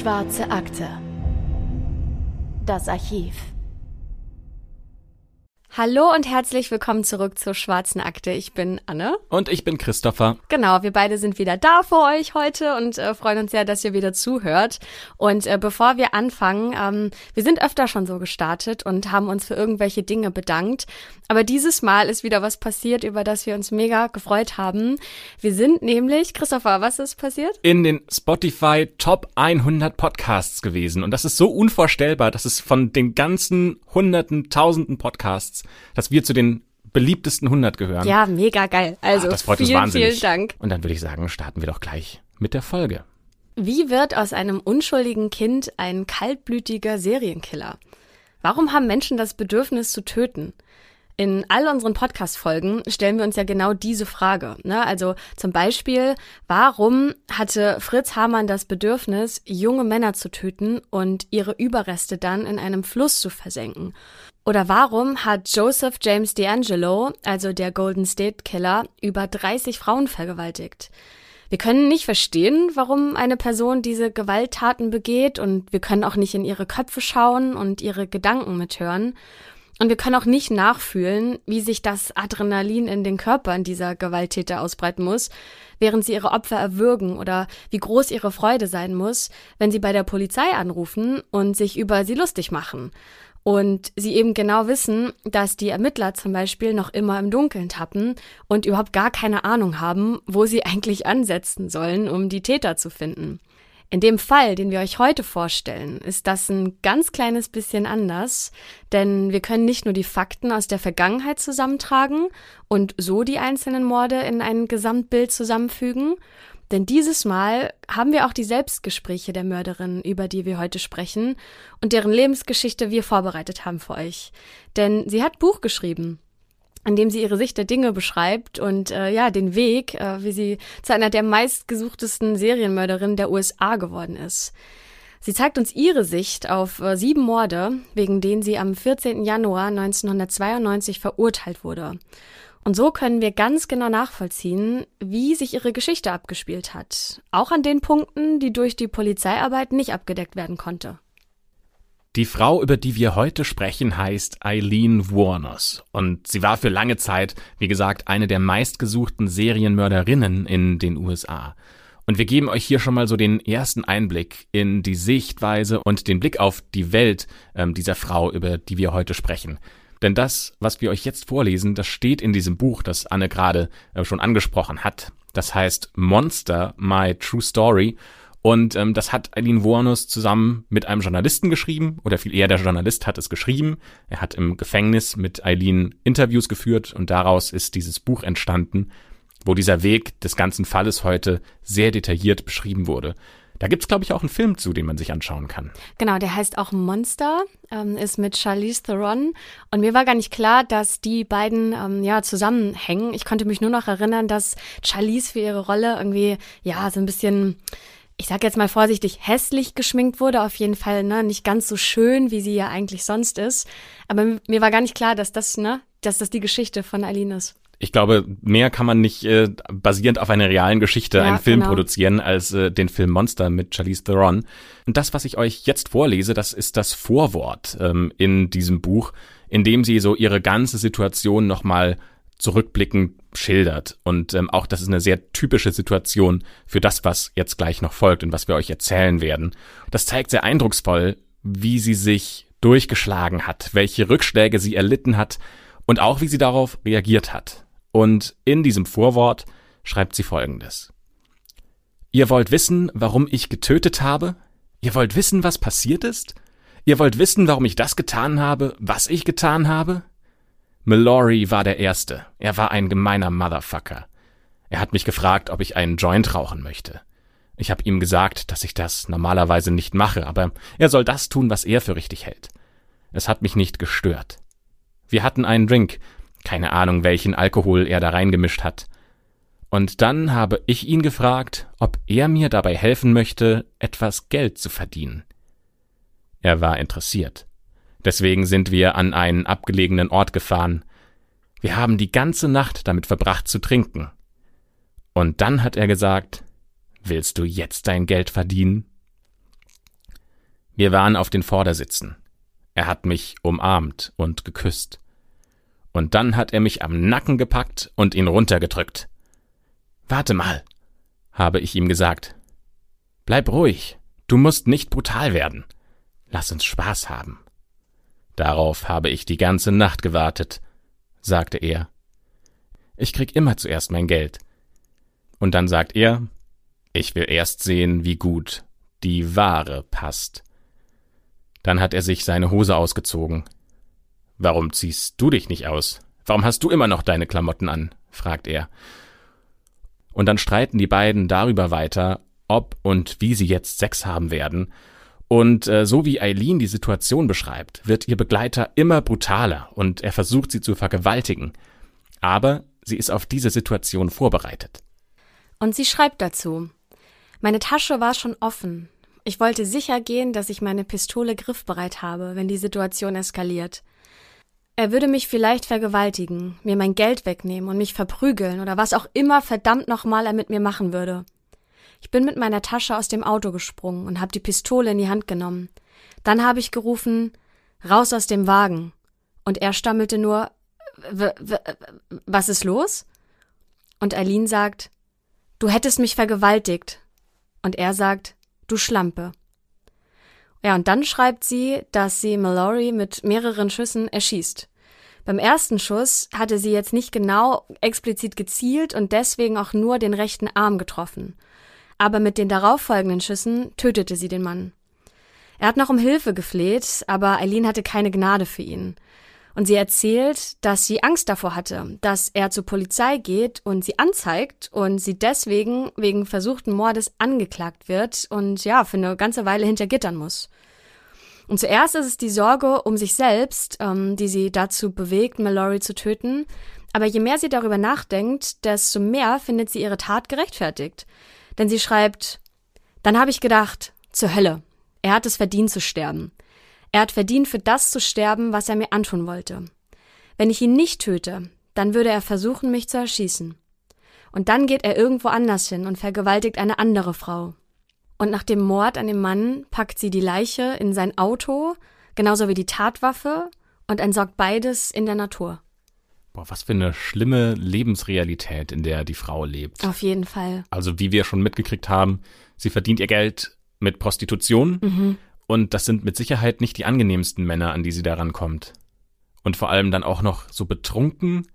Schwarze Akte. Das Archiv. Hallo und herzlich willkommen zurück zur Schwarzen Akte. Ich bin Anne. Und ich bin Christopher. Genau, wir beide sind wieder da für euch heute und äh, freuen uns sehr, dass ihr wieder zuhört. Und äh, bevor wir anfangen, ähm, wir sind öfter schon so gestartet und haben uns für irgendwelche Dinge bedankt. Aber dieses Mal ist wieder was passiert, über das wir uns mega gefreut haben. Wir sind nämlich, Christopher, was ist passiert? In den Spotify Top 100 Podcasts gewesen. Und das ist so unvorstellbar, dass es von den ganzen hunderten, tausenden Podcasts, dass wir zu den beliebtesten 100 gehören. Ja, mega geil. Also, Ach, das freut vielen, uns wahnsinnig. vielen Dank. Und dann würde ich sagen, starten wir doch gleich mit der Folge. Wie wird aus einem unschuldigen Kind ein kaltblütiger Serienkiller? Warum haben Menschen das Bedürfnis zu töten? In all unseren Podcast-Folgen stellen wir uns ja genau diese Frage. Ne? Also zum Beispiel, warum hatte Fritz Hamann das Bedürfnis, junge Männer zu töten und ihre Überreste dann in einem Fluss zu versenken? Oder warum hat Joseph James D'Angelo, also der Golden State Killer, über 30 Frauen vergewaltigt? Wir können nicht verstehen, warum eine Person diese Gewalttaten begeht und wir können auch nicht in ihre Köpfe schauen und ihre Gedanken mithören. Und wir können auch nicht nachfühlen, wie sich das Adrenalin in den Körpern dieser Gewalttäter ausbreiten muss, während sie ihre Opfer erwürgen oder wie groß ihre Freude sein muss, wenn sie bei der Polizei anrufen und sich über sie lustig machen. Und sie eben genau wissen, dass die Ermittler zum Beispiel noch immer im Dunkeln tappen und überhaupt gar keine Ahnung haben, wo sie eigentlich ansetzen sollen, um die Täter zu finden. In dem Fall, den wir euch heute vorstellen, ist das ein ganz kleines bisschen anders, denn wir können nicht nur die Fakten aus der Vergangenheit zusammentragen und so die einzelnen Morde in ein Gesamtbild zusammenfügen, denn dieses Mal haben wir auch die Selbstgespräche der Mörderin, über die wir heute sprechen und deren Lebensgeschichte wir vorbereitet haben für euch. Denn sie hat Buch geschrieben in dem sie ihre Sicht der Dinge beschreibt und äh, ja, den Weg, äh, wie sie zu einer der meistgesuchtesten Serienmörderinnen der USA geworden ist. Sie zeigt uns ihre Sicht auf äh, sieben Morde, wegen denen sie am 14. Januar 1992 verurteilt wurde. Und so können wir ganz genau nachvollziehen, wie sich ihre Geschichte abgespielt hat. Auch an den Punkten, die durch die Polizeiarbeit nicht abgedeckt werden konnte. Die Frau, über die wir heute sprechen, heißt Eileen Warners. Und sie war für lange Zeit, wie gesagt, eine der meistgesuchten Serienmörderinnen in den USA. Und wir geben euch hier schon mal so den ersten Einblick in die Sichtweise und den Blick auf die Welt ähm, dieser Frau, über die wir heute sprechen. Denn das, was wir euch jetzt vorlesen, das steht in diesem Buch, das Anne gerade äh, schon angesprochen hat. Das heißt Monster, My True Story. Und ähm, das hat Eileen Warnus zusammen mit einem Journalisten geschrieben, oder viel eher der Journalist hat es geschrieben. Er hat im Gefängnis mit Eileen Interviews geführt und daraus ist dieses Buch entstanden, wo dieser Weg des ganzen Falles heute sehr detailliert beschrieben wurde. Da gibt's glaube ich, auch einen Film zu, den man sich anschauen kann. Genau, der heißt auch Monster, ähm, ist mit Charlize Theron. Und mir war gar nicht klar, dass die beiden ähm, ja zusammenhängen. Ich konnte mich nur noch erinnern, dass Charlize für ihre Rolle irgendwie ja so ein bisschen ich sag jetzt mal vorsichtig, hässlich geschminkt wurde, auf jeden Fall, ne, nicht ganz so schön, wie sie ja eigentlich sonst ist. Aber mir war gar nicht klar, dass das, ne, dass das die Geschichte von Aline ist. Ich glaube, mehr kann man nicht äh, basierend auf einer realen Geschichte Ja, einen Film genau. produzieren als äh, den Film Monster mit Charlize Theron. Und das, was ich euch jetzt vorlese, das ist das Vorwort ähm, in diesem Buch, in dem sie so ihre ganze Situation nochmal zurückblickend schildert. Und ähm, auch das ist eine sehr typische Situation für das, was jetzt gleich noch folgt und was wir euch erzählen werden. Das zeigt sehr eindrucksvoll, wie sie sich durchgeschlagen hat, welche Rückschläge sie erlitten hat und auch wie sie darauf reagiert hat. Und in diesem Vorwort schreibt sie Folgendes. Ihr wollt wissen, warum ich getötet habe? Ihr wollt wissen, was passiert ist? Ihr wollt wissen, warum ich das getan habe, was ich getan habe? Mallory war der Erste. Er war ein gemeiner Motherfucker. Er hat mich gefragt, ob ich einen Joint rauchen möchte. Ich habe ihm gesagt, dass ich das normalerweise nicht mache, aber er soll das tun, was er für richtig hält. Es hat mich nicht gestört. Wir hatten einen Drink, keine Ahnung, welchen Alkohol er da reingemischt hat. Und dann habe ich ihn gefragt, ob er mir dabei helfen möchte, etwas Geld zu verdienen. Er war interessiert. Deswegen sind wir an einen abgelegenen Ort gefahren. Wir haben die ganze Nacht damit verbracht zu trinken. Und dann hat er gesagt, willst du jetzt dein Geld verdienen? Wir waren auf den Vordersitzen. Er hat mich umarmt und geküsst. Und dann hat er mich am Nacken gepackt und ihn runtergedrückt. Warte mal, habe ich ihm gesagt. Bleib ruhig, du musst nicht brutal werden. Lass uns Spaß haben. Darauf habe ich die ganze Nacht gewartet, sagte er. Ich krieg immer zuerst mein Geld. Und dann sagt er, ich will erst sehen, wie gut die Ware passt. Dann hat er sich seine Hose ausgezogen. Warum ziehst du dich nicht aus? Warum hast du immer noch deine Klamotten an? fragt er. Und dann streiten die beiden darüber weiter, ob und wie sie jetzt Sex haben werden. Und äh, so wie Eileen die Situation beschreibt, wird ihr Begleiter immer brutaler und er versucht sie zu vergewaltigen. Aber sie ist auf diese Situation vorbereitet. Und sie schreibt dazu, meine Tasche war schon offen. Ich wollte sicher gehen, dass ich meine Pistole griffbereit habe, wenn die Situation eskaliert. Er würde mich vielleicht vergewaltigen, mir mein Geld wegnehmen und mich verprügeln oder was auch immer verdammt nochmal er mit mir machen würde. Ich bin mit meiner Tasche aus dem Auto gesprungen und habe die Pistole in die Hand genommen. Dann habe ich gerufen, raus aus dem Wagen. Und er stammelte nur, was ist los? Und Eileen sagt, du hättest mich vergewaltigt. Und er sagt, du Schlampe. Ja, und dann schreibt sie, dass sie Mallory mit mehreren Schüssen erschießt. Beim ersten Schuss hatte sie jetzt nicht genau explizit gezielt und deswegen auch nur den rechten Arm getroffen. Aber mit den darauffolgenden Schüssen tötete sie den Mann. Er hat noch um Hilfe gefleht, aber Eileen hatte keine Gnade für ihn. Und sie erzählt, dass sie Angst davor hatte, dass er zur Polizei geht und sie anzeigt und sie deswegen wegen versuchten Mordes angeklagt wird und ja, für eine ganze Weile hinter Gittern muss. Und zuerst ist es die Sorge um sich selbst, ähm, die sie dazu bewegt, Mallory zu töten. Aber je mehr sie darüber nachdenkt, desto mehr findet sie ihre Tat gerechtfertigt. Denn sie schreibt, dann habe ich gedacht, zur Hölle. Er hat es verdient zu sterben. Er hat verdient, für das zu sterben, was er mir antun wollte. Wenn ich ihn nicht töte, dann würde er versuchen, mich zu erschießen. Und dann geht er irgendwo anders hin und vergewaltigt eine andere Frau. Und nach dem Mord an dem Mann packt sie die Leiche in sein Auto, genauso wie die Tatwaffe, und entsorgt beides in der Natur. Boah, was für eine schlimme Lebensrealität, in der die Frau lebt. Auf jeden Fall. Also wie wir schon mitgekriegt haben, sie verdient ihr Geld mit Prostitution mhm. Und das sind mit Sicherheit nicht die angenehmsten Männer, an die sie daran kommt. Und vor allem dann auch noch so betrunken.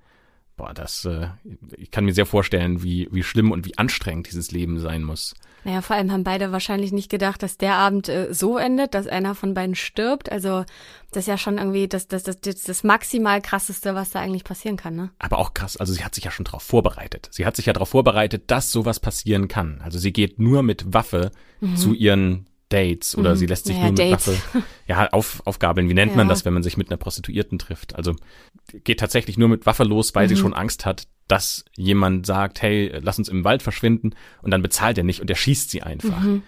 Boah, das, äh, ich kann mir sehr vorstellen, wie, wie schlimm und wie anstrengend dieses Leben sein muss. Naja, vor allem haben beide wahrscheinlich nicht gedacht, dass der Abend äh, so endet, dass einer von beiden stirbt. Also, das ist ja schon irgendwie das, das, das, das, das maximal krasseste, was da eigentlich passieren kann, ne? Aber auch krass, also sie hat sich ja schon darauf vorbereitet. Sie hat sich ja darauf vorbereitet, dass sowas passieren kann. Also sie geht nur mit Waffe mhm. zu ihren Dates oder mhm. sie lässt sich naja, nur mit. Waffe ja, auf, aufgabeln. Wie nennt ja. man das, wenn man sich mit einer Prostituierten trifft? Also geht tatsächlich nur mit Waffe los, weil mhm. sie schon Angst hat, dass jemand sagt, hey, lass uns im Wald verschwinden und dann bezahlt er nicht und er schießt sie einfach. Mhm.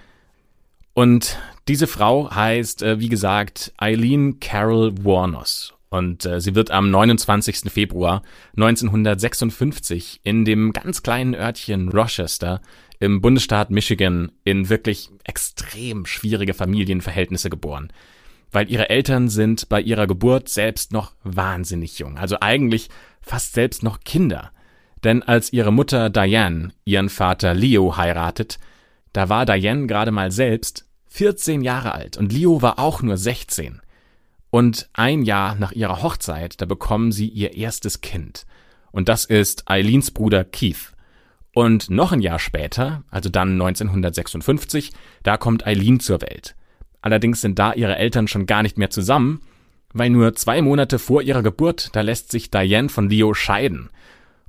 Und diese Frau heißt, äh, wie gesagt, Eileen Carol Warnos. Und äh, sie wird am 29. Februar 1956 in dem ganz kleinen Örtchen Rochester im Bundesstaat Michigan in wirklich extrem schwierige Familienverhältnisse geboren. Weil ihre Eltern sind bei ihrer Geburt selbst noch wahnsinnig jung, also eigentlich fast selbst noch Kinder. Denn als ihre Mutter Diane ihren Vater Leo heiratet, da war Diane gerade mal selbst 14 Jahre alt und Leo war auch nur 16. Und ein Jahr nach ihrer Hochzeit, da bekommen sie ihr erstes Kind. Und das ist Eileens Bruder Keith. Und noch ein Jahr später, also dann 1956, da kommt Eileen zur Welt. Allerdings sind da ihre Eltern schon gar nicht mehr zusammen, weil nur zwei Monate vor ihrer Geburt, da lässt sich Diane von Leo scheiden.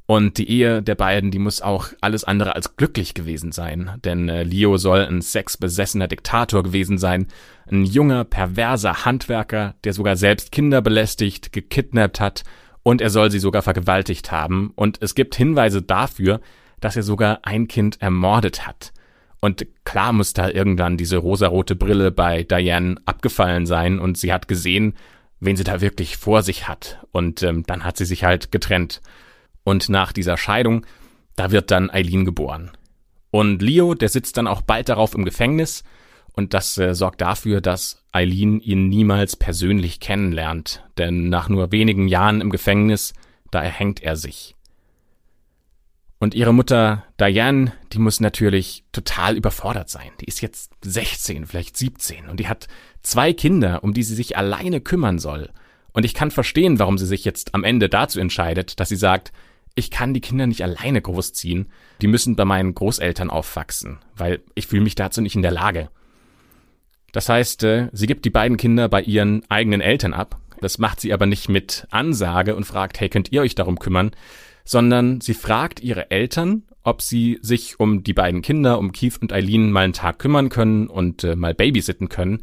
Und die Ehe der beiden, die muss auch alles andere als glücklich gewesen sein, denn äh, Leo soll ein sexbesessener Diktator gewesen sein, ein junger, perverser Handwerker, der sogar selbst Kinder belästigt, gekidnappt hat und er soll sie sogar vergewaltigt haben. Und es gibt Hinweise dafür, dass er sogar ein Kind ermordet hat. Und klar muss da irgendwann diese rosarote Brille bei Diane abgefallen sein und sie hat gesehen, wen sie da wirklich vor sich hat. Und ähm, dann hat sie sich halt getrennt. Und nach dieser Scheidung, da wird dann Eileen geboren. Und Leo, der sitzt dann auch bald darauf im Gefängnis und das äh, sorgt dafür, dass Eileen ihn niemals persönlich kennenlernt, denn nach nur wenigen Jahren im Gefängnis, da erhängt er sich. Und ihre Mutter Diane, die muss natürlich total überfordert sein. Die ist jetzt 16, vielleicht 17 und die hat zwei Kinder, um die sie sich alleine kümmern soll. Und ich kann verstehen, warum sie sich jetzt am Ende dazu entscheidet, dass sie sagt, ich kann die Kinder nicht alleine großziehen, die müssen bei meinen Großeltern aufwachsen, weil ich fühle mich dazu nicht in der Lage. Das heißt, äh, sie gibt die beiden Kinder bei ihren eigenen Eltern ab. Das macht sie aber nicht mit Ansage und fragt, hey, könnt ihr euch darum kümmern? Sondern sie fragt ihre Eltern, ob sie sich um die beiden Kinder, um Keith und Eileen mal einen Tag kümmern können und äh, mal babysitten können.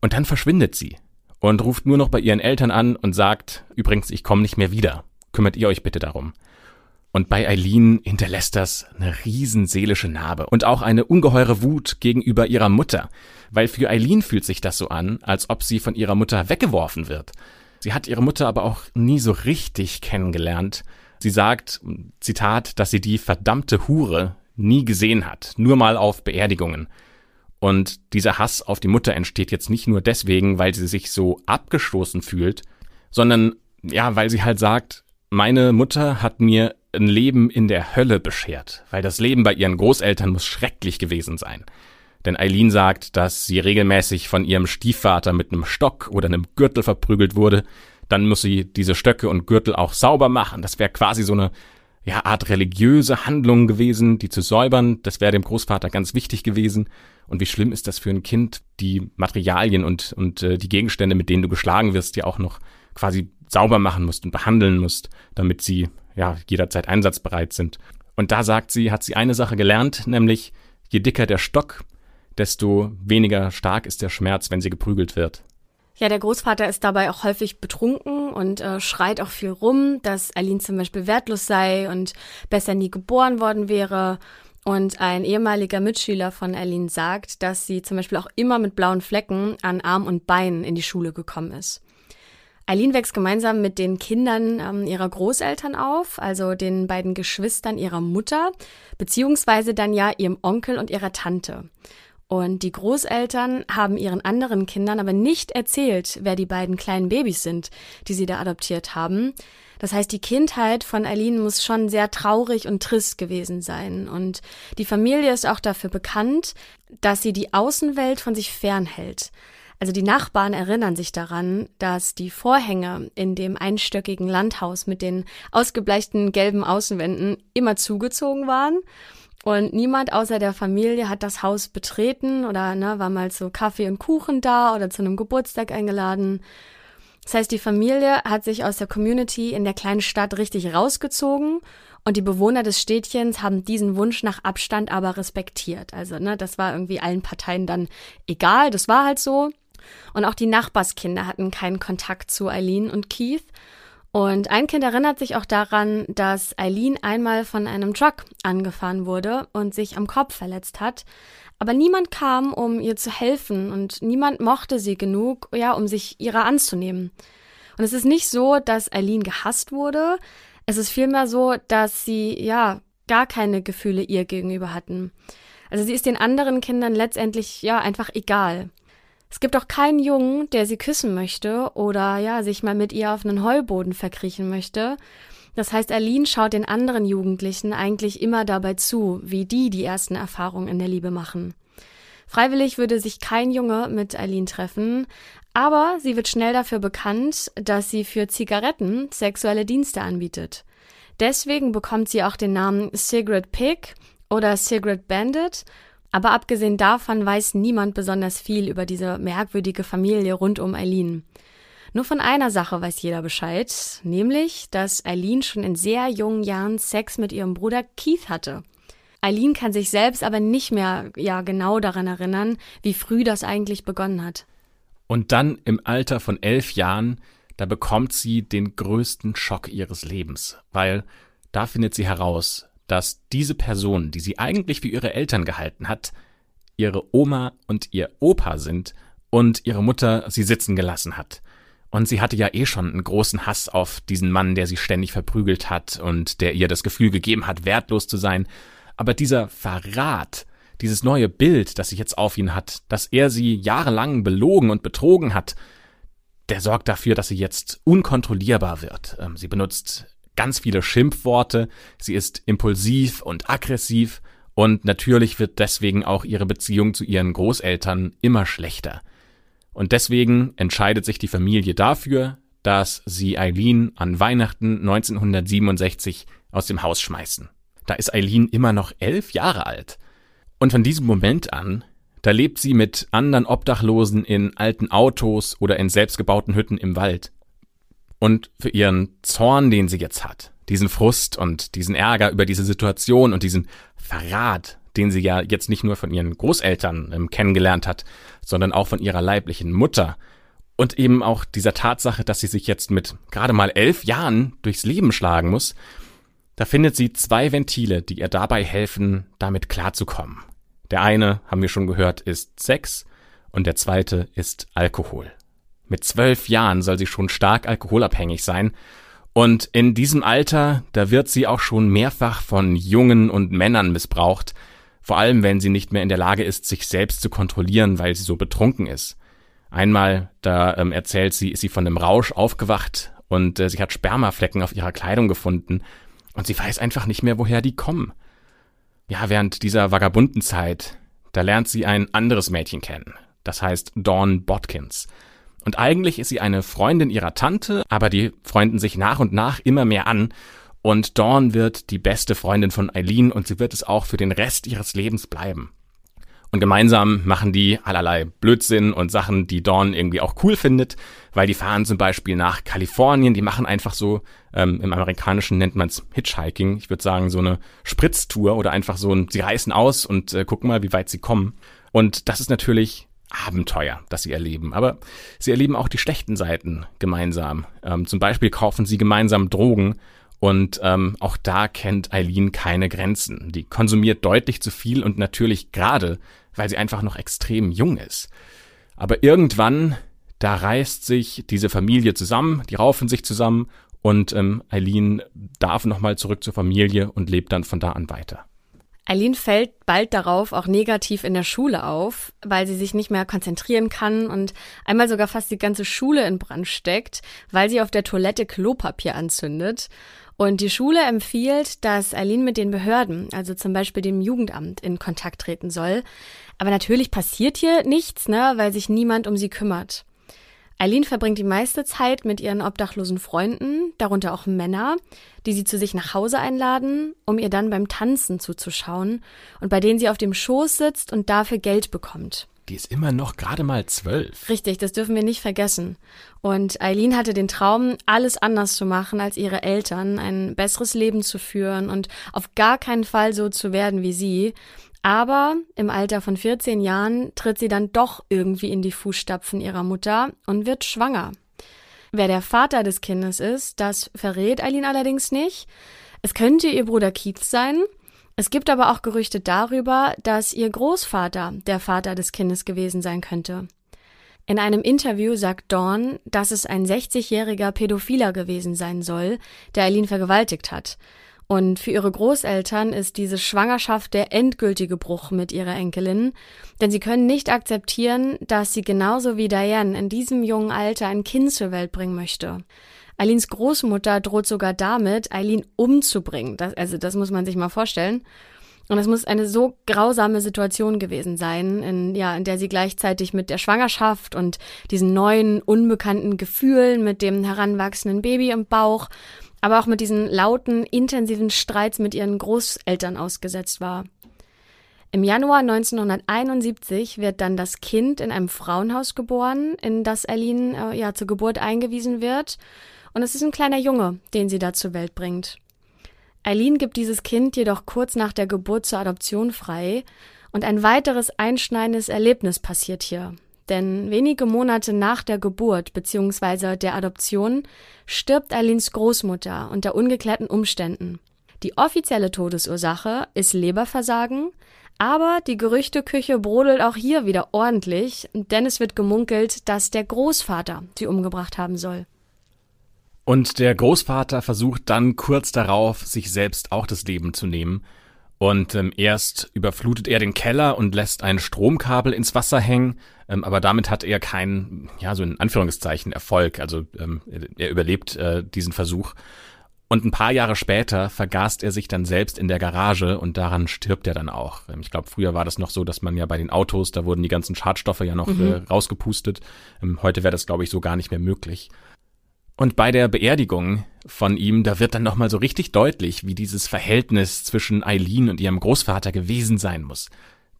Und dann verschwindet sie und ruft nur noch bei ihren Eltern an und sagt, übrigens, ich komme nicht mehr wieder. Kümmert ihr euch bitte darum. Und bei Eileen hinterlässt das eine riesen seelische Narbe und auch eine ungeheure Wut gegenüber ihrer Mutter, weil für Eileen fühlt sich das so an, als ob sie von ihrer Mutter weggeworfen wird. Sie hat ihre Mutter aber auch nie so richtig kennengelernt. Sie sagt, Zitat, dass sie die verdammte Hure nie gesehen hat, nur mal auf Beerdigungen. Und dieser Hass auf die Mutter entsteht jetzt nicht nur deswegen, weil sie sich so abgestoßen fühlt, sondern ja, weil sie halt sagt, meine Mutter hat mir ein Leben in der Hölle beschert, weil das Leben bei ihren Großeltern muss schrecklich gewesen sein. Denn Eileen sagt, dass sie regelmäßig von ihrem Stiefvater mit einem Stock oder einem Gürtel verprügelt wurde. Dann muss sie diese Stöcke und Gürtel auch sauber machen. Das wäre quasi so eine ja, Art religiöse Handlung gewesen, die zu säubern. Das wäre dem Großvater ganz wichtig gewesen. Und wie schlimm ist das für ein Kind, die Materialien und, und äh, die Gegenstände, mit denen du geschlagen wirst, die auch noch quasi sauber machen musst und behandeln musst, damit sie ja jederzeit einsatzbereit sind. Und da sagt sie, hat sie eine Sache gelernt, nämlich je dicker der Stock, desto weniger stark ist der Schmerz, wenn sie geprügelt wird. Ja, der Großvater ist dabei auch häufig betrunken und äh, schreit auch viel rum, dass Aline zum Beispiel wertlos sei und besser nie geboren worden wäre. Und ein ehemaliger Mitschüler von Aline sagt, dass sie zum Beispiel auch immer mit blauen Flecken an Arm und Beinen in die Schule gekommen ist. Eileen wächst gemeinsam mit den Kindern ähm, ihrer Großeltern auf, also den beiden Geschwistern ihrer Mutter, beziehungsweise dann ja ihrem Onkel und ihrer Tante. Und die Großeltern haben ihren anderen Kindern aber nicht erzählt, wer die beiden kleinen Babys sind, die sie da adoptiert haben. Das heißt, die Kindheit von Eileen muss schon sehr traurig und trist gewesen sein. Und die Familie ist auch dafür bekannt, dass sie die Außenwelt von sich fernhält. Also die Nachbarn erinnern sich daran, dass die Vorhänge in dem einstöckigen Landhaus mit den ausgebleichten gelben Außenwänden immer zugezogen waren. Und niemand außer der Familie hat das Haus betreten oder ne, war mal zu Kaffee und Kuchen da oder zu einem Geburtstag eingeladen. Das heißt, die Familie hat sich aus der Community in der kleinen Stadt richtig rausgezogen und die Bewohner des Städtchens haben diesen Wunsch nach Abstand aber respektiert. Also, ne, das war irgendwie allen Parteien dann egal, das war halt so. Und auch die Nachbarskinder hatten keinen Kontakt zu Eileen und Keith. Und ein Kind erinnert sich auch daran, dass Eileen einmal von einem Truck angefahren wurde und sich am Kopf verletzt hat. Aber niemand kam, um ihr zu helfen und niemand mochte sie genug, ja, um sich ihrer anzunehmen. Und es ist nicht so, dass Eileen gehasst wurde. Es ist vielmehr so, dass sie, ja, gar keine Gefühle ihr gegenüber hatten. Also sie ist den anderen Kindern letztendlich, ja, einfach egal. Es gibt auch keinen Jungen, der sie küssen möchte oder ja, sich mal mit ihr auf einen Heuboden verkriechen möchte. Das heißt, Aline schaut den anderen Jugendlichen eigentlich immer dabei zu, wie die die ersten Erfahrungen in der Liebe machen. Freiwillig würde sich kein Junge mit Aline treffen, aber sie wird schnell dafür bekannt, dass sie für Zigaretten sexuelle Dienste anbietet. Deswegen bekommt sie auch den Namen Cigarette Pig oder Cigarette Bandit aber abgesehen davon weiß niemand besonders viel über diese merkwürdige Familie rund um Eileen. Nur von einer Sache weiß jeder Bescheid, nämlich, dass Eileen schon in sehr jungen Jahren Sex mit ihrem Bruder Keith hatte. Eileen kann sich selbst aber nicht mehr ja genau daran erinnern, wie früh das eigentlich begonnen hat. Und dann im Alter von elf Jahren, da bekommt sie den größten Schock ihres Lebens, weil da findet sie heraus, dass diese Person, die sie eigentlich für ihre Eltern gehalten hat, ihre Oma und ihr Opa sind und ihre Mutter sie sitzen gelassen hat. Und sie hatte ja eh schon einen großen Hass auf diesen Mann, der sie ständig verprügelt hat und der ihr das Gefühl gegeben hat, wertlos zu sein. Aber dieser Verrat, dieses neue Bild, das sie jetzt auf ihn hat, dass er sie jahrelang belogen und betrogen hat, der sorgt dafür, dass sie jetzt unkontrollierbar wird. Ähm, sie benutzt ganz viele Schimpfworte, sie ist impulsiv und aggressiv und natürlich wird deswegen auch ihre Beziehung zu ihren Großeltern immer schlechter. Und deswegen entscheidet sich die Familie dafür, dass sie Eileen an Weihnachten 1967 aus dem Haus schmeißen. Da ist Eileen immer noch elf Jahre alt. Und von diesem Moment an, da lebt sie mit anderen Obdachlosen in alten Autos oder in selbstgebauten Hütten im Wald. Und für ihren Zorn, den sie jetzt hat, diesen Frust und diesen Ärger über diese Situation und diesen Verrat, den sie ja jetzt nicht nur von ihren Großeltern ähm, kennengelernt hat, sondern auch von ihrer leiblichen Mutter, und eben auch dieser Tatsache, dass sie sich jetzt mit gerade mal elf Jahren durchs Leben schlagen muss, da findet sie zwei Ventile, die ihr dabei helfen, damit klarzukommen. Der eine, haben wir schon gehört, ist Sex und der zweite ist Alkohol. Mit zwölf Jahren soll sie schon stark alkoholabhängig sein und in diesem Alter, da wird sie auch schon mehrfach von Jungen und Männern missbraucht, vor allem wenn sie nicht mehr in der Lage ist, sich selbst zu kontrollieren, weil sie so betrunken ist. Einmal, da ähm, erzählt sie, ist sie von einem Rausch aufgewacht und äh, sie hat Spermaflecken auf ihrer Kleidung gefunden und sie weiß einfach nicht mehr, woher die kommen. Ja, während dieser vagabunden Zeit, da lernt sie ein anderes Mädchen kennen. Das heißt Dawn Botkins. Und eigentlich ist sie eine Freundin ihrer Tante, aber die freunden sich nach und nach immer mehr an. Und Dawn wird die beste Freundin von Eileen und sie wird es auch für den Rest ihres Lebens bleiben. Und gemeinsam machen die allerlei Blödsinn und Sachen, die Dawn irgendwie auch cool findet, weil die fahren zum Beispiel nach Kalifornien, die machen einfach so, ähm, im Amerikanischen nennt man's Hitchhiking, ich würde sagen so eine Spritztour oder einfach so ein, sie reißen aus und äh, gucken mal, wie weit sie kommen. Und das ist natürlich Abenteuer, das sie erleben. Aber sie erleben auch die schlechten Seiten gemeinsam. Ähm, zum Beispiel kaufen sie gemeinsam Drogen und ähm, auch da kennt Eileen keine Grenzen. Die konsumiert deutlich zu viel und natürlich gerade weil sie einfach noch extrem jung ist. Aber irgendwann, da reißt sich diese Familie zusammen, die raufen sich zusammen und ähm, Eileen darf nochmal zurück zur Familie und lebt dann von da an weiter. Eileen fällt bald darauf auch negativ in der Schule auf, weil sie sich nicht mehr konzentrieren kann und einmal sogar fast die ganze Schule in Brand steckt, weil sie auf der Toilette Klopapier anzündet. Und die Schule empfiehlt, dass Eileen mit den Behörden, also zum Beispiel dem Jugendamt, in Kontakt treten soll. Aber natürlich passiert hier nichts, ne, weil sich niemand um sie kümmert. Eileen verbringt die meiste Zeit mit ihren obdachlosen Freunden, darunter auch Männer, die sie zu sich nach Hause einladen, um ihr dann beim Tanzen zuzuschauen und bei denen sie auf dem Schoß sitzt und dafür Geld bekommt. Die ist immer noch gerade mal zwölf. Richtig, das dürfen wir nicht vergessen. Und Eileen hatte den Traum, alles anders zu machen als ihre Eltern, ein besseres Leben zu führen und auf gar keinen Fall so zu werden wie sie. Aber im Alter von 14 Jahren tritt sie dann doch irgendwie in die Fußstapfen ihrer Mutter und wird schwanger. Wer der Vater des Kindes ist, das verrät Eileen allerdings nicht. Es könnte ihr Bruder Keith sein. Es gibt aber auch Gerüchte darüber, dass ihr Großvater der Vater des Kindes gewesen sein könnte. In einem Interview sagt Dawn, dass es ein 60-jähriger Pädophiler gewesen sein soll, der Eileen vergewaltigt hat. Und für ihre Großeltern ist diese Schwangerschaft der endgültige Bruch mit ihrer Enkelin, denn sie können nicht akzeptieren, dass sie genauso wie Diane in diesem jungen Alter ein Kind zur Welt bringen möchte. Eileens Großmutter droht sogar damit, Eileen umzubringen. Das, also das muss man sich mal vorstellen. Und es muss eine so grausame Situation gewesen sein, in, ja, in der sie gleichzeitig mit der Schwangerschaft und diesen neuen, unbekannten Gefühlen mit dem heranwachsenden Baby im Bauch aber auch mit diesen lauten, intensiven Streits mit ihren Großeltern ausgesetzt war. Im Januar 1971 wird dann das Kind in einem Frauenhaus geboren, in das Aline äh, ja zur Geburt eingewiesen wird. Und es ist ein kleiner Junge, den sie da zur Welt bringt. Eileen gibt dieses Kind jedoch kurz nach der Geburt zur Adoption frei und ein weiteres einschneidendes Erlebnis passiert hier. Denn wenige Monate nach der Geburt bzw. der Adoption stirbt Eileens Großmutter unter ungeklärten Umständen. Die offizielle Todesursache ist Leberversagen, aber die Gerüchteküche brodelt auch hier wieder ordentlich, denn es wird gemunkelt, dass der Großvater sie umgebracht haben soll. Und der Großvater versucht dann kurz darauf, sich selbst auch das Leben zu nehmen. Und ähm, erst überflutet er den Keller und lässt ein Stromkabel ins Wasser hängen, ähm, aber damit hat er keinen, ja, so in Anführungszeichen Erfolg. Also ähm, er überlebt äh, diesen Versuch. Und ein paar Jahre später vergast er sich dann selbst in der Garage und daran stirbt er dann auch. Ähm, ich glaube, früher war das noch so, dass man ja bei den Autos, da wurden die ganzen Schadstoffe ja noch mhm. äh, rausgepustet. Ähm, heute wäre das, glaube ich, so gar nicht mehr möglich. Und bei der Beerdigung von ihm, da wird dann nochmal so richtig deutlich, wie dieses Verhältnis zwischen Eileen und ihrem Großvater gewesen sein muss.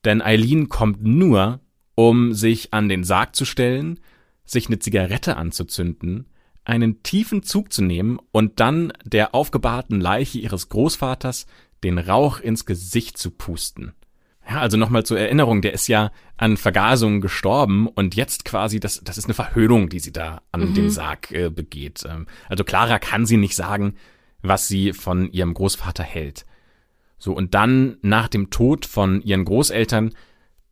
Denn Eileen kommt nur, um sich an den Sarg zu stellen, sich eine Zigarette anzuzünden, einen tiefen Zug zu nehmen und dann der aufgebahrten Leiche ihres Großvaters den Rauch ins Gesicht zu pusten. Ja, also nochmal zur Erinnerung, der ist ja an Vergasung gestorben und jetzt quasi, das, das ist eine Verhöhnung, die sie da an mhm. dem Sarg äh, begeht. Ähm, also Clara kann sie nicht sagen, was sie von ihrem Großvater hält. So, und dann nach dem Tod von ihren Großeltern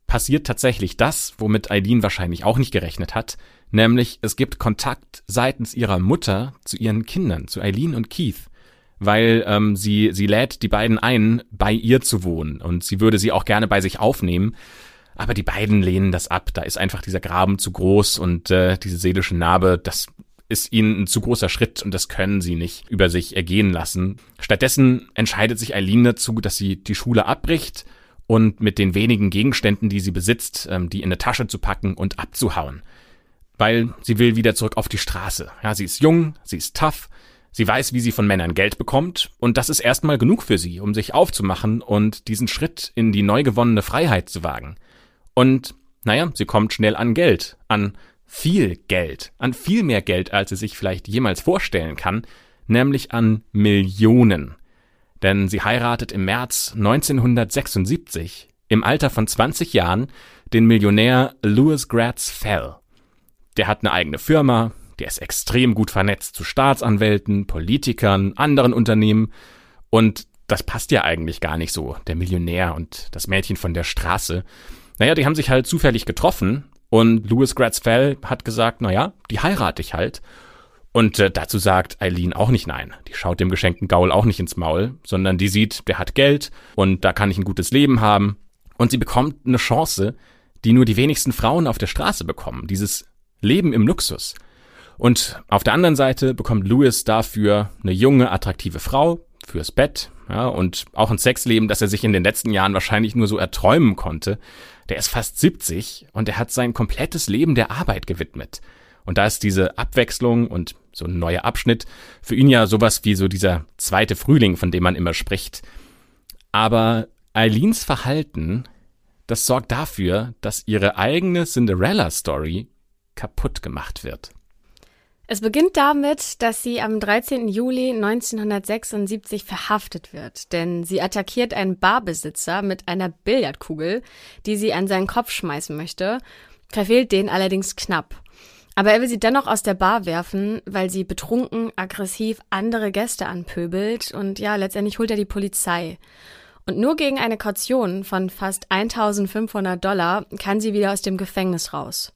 passiert tatsächlich das, womit Eileen wahrscheinlich auch nicht gerechnet hat, nämlich es gibt Kontakt seitens ihrer Mutter zu ihren Kindern, zu Eileen und Keith weil ähm, sie, sie lädt die beiden ein, bei ihr zu wohnen und sie würde sie auch gerne bei sich aufnehmen. Aber die beiden lehnen das ab. Da ist einfach dieser Graben zu groß und äh, diese seelische Narbe, das ist ihnen ein zu großer Schritt und das können sie nicht über sich ergehen lassen. Stattdessen entscheidet sich Eileen dazu, dass sie die Schule abbricht und mit den wenigen Gegenständen, die sie besitzt, ähm, die in eine Tasche zu packen und abzuhauen. Weil sie will wieder zurück auf die Straße. Ja, sie ist jung, sie ist tough, Sie weiß, wie sie von Männern Geld bekommt, und das ist erstmal genug für sie, um sich aufzumachen und diesen Schritt in die neu gewonnene Freiheit zu wagen. Und, naja, sie kommt schnell an Geld, an viel Geld, an viel mehr Geld, als sie sich vielleicht jemals vorstellen kann, nämlich an Millionen. Denn sie heiratet im März 1976, im Alter von 20 Jahren, den Millionär Louis Gratz Fell. Der hat eine eigene Firma, der ist extrem gut vernetzt zu Staatsanwälten, Politikern, anderen Unternehmen. Und das passt ja eigentlich gar nicht so, der Millionär und das Mädchen von der Straße. Naja, die haben sich halt zufällig getroffen und Louis Gratz-Fell hat gesagt, naja, die heirate ich halt. Und äh, dazu sagt Eileen auch nicht nein. Die schaut dem geschenkten Gaul auch nicht ins Maul, sondern die sieht, der hat Geld und da kann ich ein gutes Leben haben. Und sie bekommt eine Chance, die nur die wenigsten Frauen auf der Straße bekommen. Dieses Leben im Luxus. Und auf der anderen Seite bekommt Louis dafür eine junge, attraktive Frau fürs Bett, ja, und auch ein Sexleben, das er sich in den letzten Jahren wahrscheinlich nur so erträumen konnte. Der ist fast 70 und er hat sein komplettes Leben der Arbeit gewidmet. Und da ist diese Abwechslung und so ein neuer Abschnitt für ihn ja sowas wie so dieser zweite Frühling, von dem man immer spricht. Aber Eileens Verhalten, das sorgt dafür, dass ihre eigene Cinderella-Story kaputt gemacht wird. Es beginnt damit, dass sie am 13. Juli 1976 verhaftet wird, denn sie attackiert einen Barbesitzer mit einer Billardkugel, die sie an seinen Kopf schmeißen möchte, verfehlt den allerdings knapp. Aber er will sie dennoch aus der Bar werfen, weil sie betrunken, aggressiv andere Gäste anpöbelt und ja, letztendlich holt er die Polizei. Und nur gegen eine Kaution von fast 1500 Dollar kann sie wieder aus dem Gefängnis raus.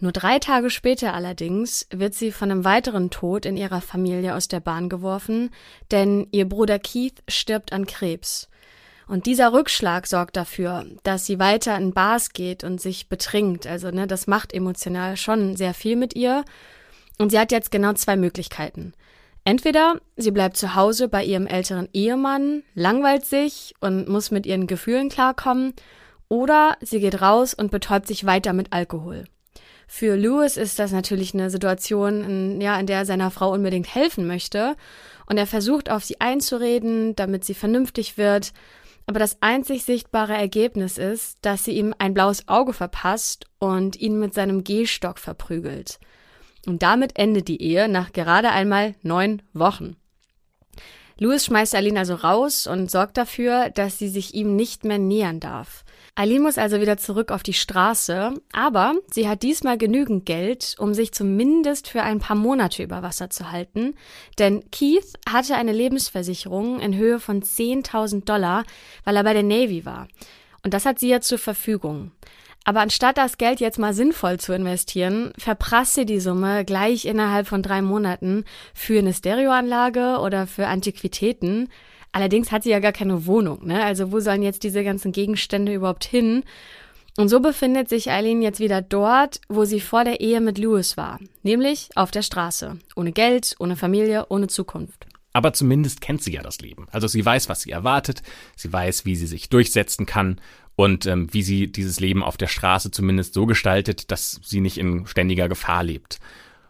Nur drei Tage später allerdings wird sie von einem weiteren Tod in ihrer Familie aus der Bahn geworfen, denn ihr Bruder Keith stirbt an Krebs. Und dieser Rückschlag sorgt dafür, dass sie weiter in Bars geht und sich betrinkt. Also, ne, das macht emotional schon sehr viel mit ihr. Und sie hat jetzt genau zwei Möglichkeiten. Entweder sie bleibt zu Hause bei ihrem älteren Ehemann, langweilt sich und muss mit ihren Gefühlen klarkommen, oder sie geht raus und betäubt sich weiter mit Alkohol. Für Lewis ist das natürlich eine Situation, in, ja, in der er seiner Frau unbedingt helfen möchte. Und er versucht auf sie einzureden, damit sie vernünftig wird. Aber das einzig sichtbare Ergebnis ist, dass sie ihm ein blaues Auge verpasst und ihn mit seinem Gehstock verprügelt. Und damit endet die Ehe nach gerade einmal neun Wochen. Louis schmeißt Aline also raus und sorgt dafür, dass sie sich ihm nicht mehr nähern darf. Eileen muss also wieder zurück auf die Straße, aber sie hat diesmal genügend Geld, um sich zumindest für ein paar Monate über Wasser zu halten, denn Keith hatte eine Lebensversicherung in Höhe von 10.000 Dollar, weil er bei der Navy war. Und das hat sie ja zur Verfügung. Aber anstatt das Geld jetzt mal sinnvoll zu investieren, verprasst sie die Summe gleich innerhalb von drei Monaten für eine Stereoanlage oder für Antiquitäten, Allerdings hat sie ja gar keine Wohnung, ne? Also wo sollen jetzt diese ganzen Gegenstände überhaupt hin? Und so befindet sich Eileen jetzt wieder dort, wo sie vor der Ehe mit Louis war, nämlich auf der Straße, ohne Geld, ohne Familie, ohne Zukunft. Aber zumindest kennt sie ja das Leben. Also sie weiß, was sie erwartet, sie weiß, wie sie sich durchsetzen kann und ähm, wie sie dieses Leben auf der Straße zumindest so gestaltet, dass sie nicht in ständiger Gefahr lebt.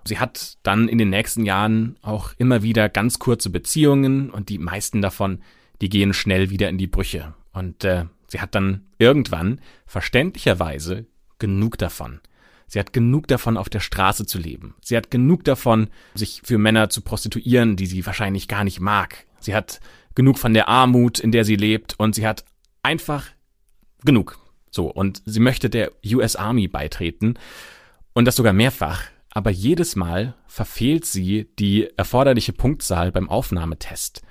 Sie hat dann in den nächsten Jahren auch immer wieder ganz kurze Beziehungen und die meisten davon, die gehen schnell wieder in die Brüche. Und äh, sie hat dann irgendwann verständlicherweise genug davon. Sie hat genug davon, auf der Straße zu leben. Sie hat genug davon, sich für Männer zu prostituieren, die sie wahrscheinlich gar nicht mag. Sie hat genug von der Armut, in der sie lebt und sie hat einfach genug. So, und sie möchte der US Army beitreten und das sogar mehrfach aber jedes Mal verfehlt sie die erforderliche Punktzahl beim Aufnahmetest.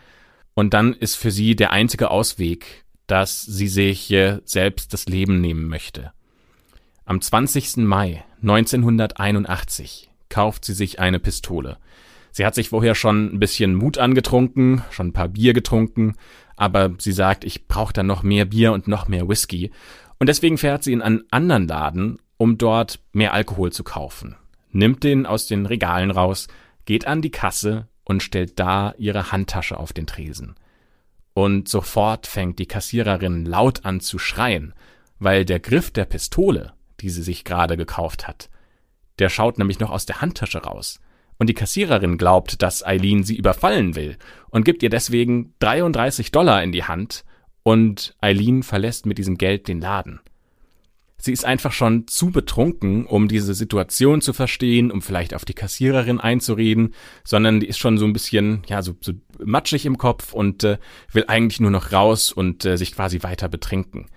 Und dann ist für sie der einzige Ausweg, dass sie sich selbst das Leben nehmen möchte. Am 20. Mai 1981 kauft sie sich eine Pistole. Sie hat sich vorher schon ein bisschen Mut angetrunken, schon ein paar Bier getrunken, aber sie sagt, ich brauche dann noch mehr Bier und noch mehr Whisky. Und deswegen fährt sie in einen anderen Laden, um dort mehr Alkohol zu kaufen nimmt den aus den Regalen raus, geht an die Kasse und stellt da ihre Handtasche auf den Tresen. Und sofort fängt die Kassiererin laut an zu schreien, weil der Griff der Pistole, die sie sich gerade gekauft hat, der schaut nämlich noch aus der Handtasche raus. Und die Kassiererin glaubt, dass Eileen sie überfallen will und gibt ihr deswegen 33 Dollar in die Hand und Eileen verlässt mit diesem Geld den Laden. Sie ist einfach schon zu betrunken, um diese Situation zu verstehen, um vielleicht auf die Kassiererin einzureden, sondern die ist schon so ein bisschen, ja, so, so matschig im Kopf und äh, will eigentlich nur noch raus und äh, sich quasi weiter betrinken.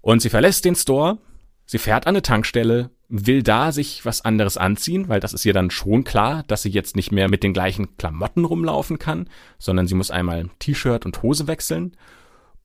Und sie verlässt den Store, sie fährt an eine Tankstelle, will da sich was anderes anziehen, weil das ist ihr dann schon klar, dass sie jetzt nicht mehr mit den gleichen Klamotten rumlaufen kann, sondern sie muss einmal T-Shirt und Hose wechseln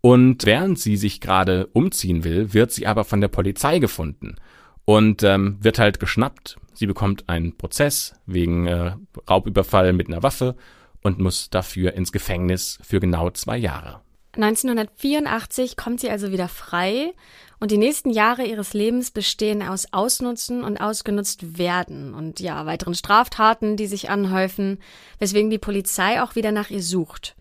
und während sie sich gerade umziehen will, wird sie aber von der Polizei gefunden und ähm, wird halt geschnappt. Sie bekommt einen Prozess wegen äh, Raubüberfall mit einer Waffe und muss dafür ins Gefängnis für genau zwei Jahre. 1984 kommt sie also wieder frei und die nächsten Jahre ihres Lebens bestehen aus Ausnutzen und ausgenutzt werden und ja, weiteren Straftaten, die sich anhäufen, weswegen die Polizei auch wieder nach ihr sucht.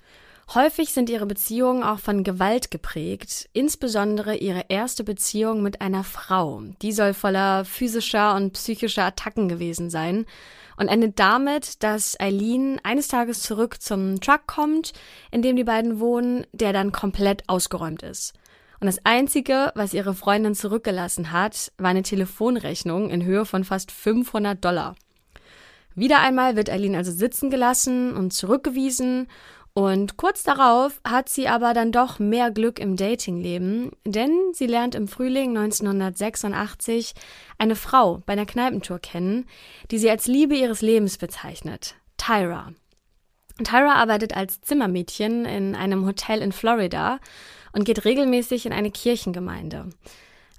Häufig sind ihre Beziehungen auch von Gewalt geprägt, insbesondere ihre erste Beziehung mit einer Frau. Die soll voller physischer und psychischer Attacken gewesen sein und endet damit, dass Eileen eines Tages zurück zum Truck kommt, in dem die beiden wohnen, der dann komplett ausgeräumt ist. Und das Einzige, was ihre Freundin zurückgelassen hat, war eine Telefonrechnung in Höhe von fast 500 Dollar. Wieder einmal wird Eileen also sitzen gelassen und zurückgewiesen und kurz darauf hat sie aber dann doch mehr Glück im Datingleben, denn sie lernt im Frühling 1986 eine Frau bei einer Kneipentour kennen, die sie als Liebe ihres Lebens bezeichnet, Tyra. Tyra arbeitet als Zimmermädchen in einem Hotel in Florida und geht regelmäßig in eine Kirchengemeinde.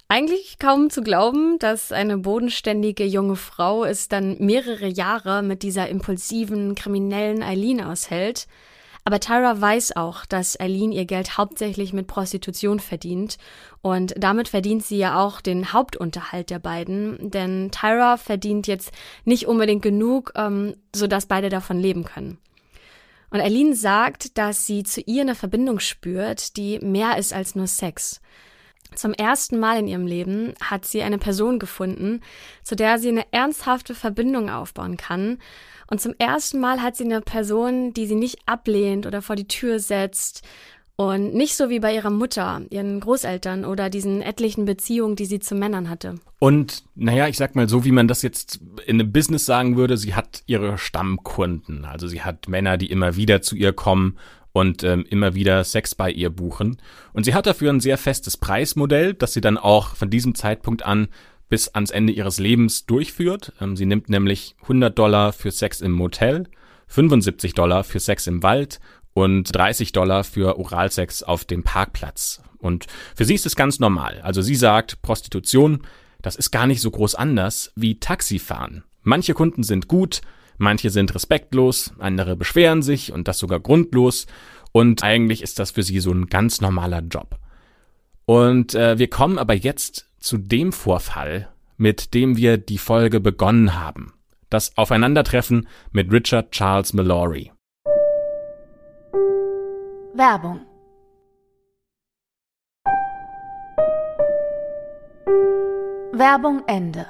Eigentlich kaum zu glauben, dass eine bodenständige junge Frau es dann mehrere Jahre mit dieser impulsiven, kriminellen Eileen aushält – aber Tyra weiß auch, dass Eileen ihr Geld hauptsächlich mit Prostitution verdient. Und damit verdient sie ja auch den Hauptunterhalt der beiden. Denn Tyra verdient jetzt nicht unbedingt genug, ähm, sodass beide davon leben können. Und Eileen sagt, dass sie zu ihr eine Verbindung spürt, die mehr ist als nur Sex. Zum ersten Mal in ihrem Leben hat sie eine Person gefunden, zu der sie eine ernsthafte Verbindung aufbauen kann und zum ersten Mal hat sie eine Person, die sie nicht ablehnt oder vor die Tür setzt. Und nicht so wie bei ihrer Mutter, ihren Großeltern oder diesen etlichen Beziehungen, die sie zu Männern hatte. Und naja, ich sag mal so, wie man das jetzt in einem Business sagen würde, sie hat ihre Stammkunden. Also sie hat Männer, die immer wieder zu ihr kommen und ähm, immer wieder Sex bei ihr buchen. Und sie hat dafür ein sehr festes Preismodell, das sie dann auch von diesem Zeitpunkt an bis ans Ende ihres Lebens durchführt. Ähm, sie nimmt nämlich 100 Dollar für Sex im Motel, 75 Dollar für Sex im Wald und 30 Dollar für Oralsex auf dem Parkplatz. Und für sie ist es ganz normal. Also sie sagt, Prostitution, das ist gar nicht so groß anders wie Taxifahren. Manche Kunden sind gut, manche sind respektlos, andere beschweren sich und das sogar grundlos. Und eigentlich ist das für sie so ein ganz normaler Job. Und äh, wir kommen aber jetzt zu dem Vorfall, mit dem wir die Folge begonnen haben. Das Aufeinandertreffen mit Richard Charles Mallory. Werbung Werbung Ende.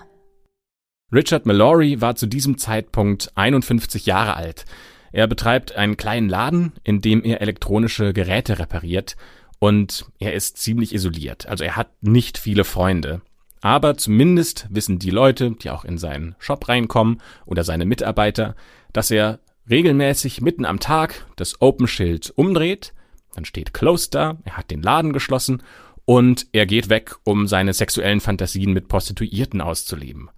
Richard Mallory war zu diesem Zeitpunkt 51 Jahre alt. Er betreibt einen kleinen Laden, in dem er elektronische Geräte repariert und er ist ziemlich isoliert. Also er hat nicht viele Freunde. Aber zumindest wissen die Leute, die auch in seinen Shop reinkommen oder seine Mitarbeiter, dass er regelmäßig mitten am Tag das Open-Schild umdreht, dann steht Closed da, er hat den Laden geschlossen und er geht weg, um seine sexuellen Fantasien mit Prostituierten auszuleben.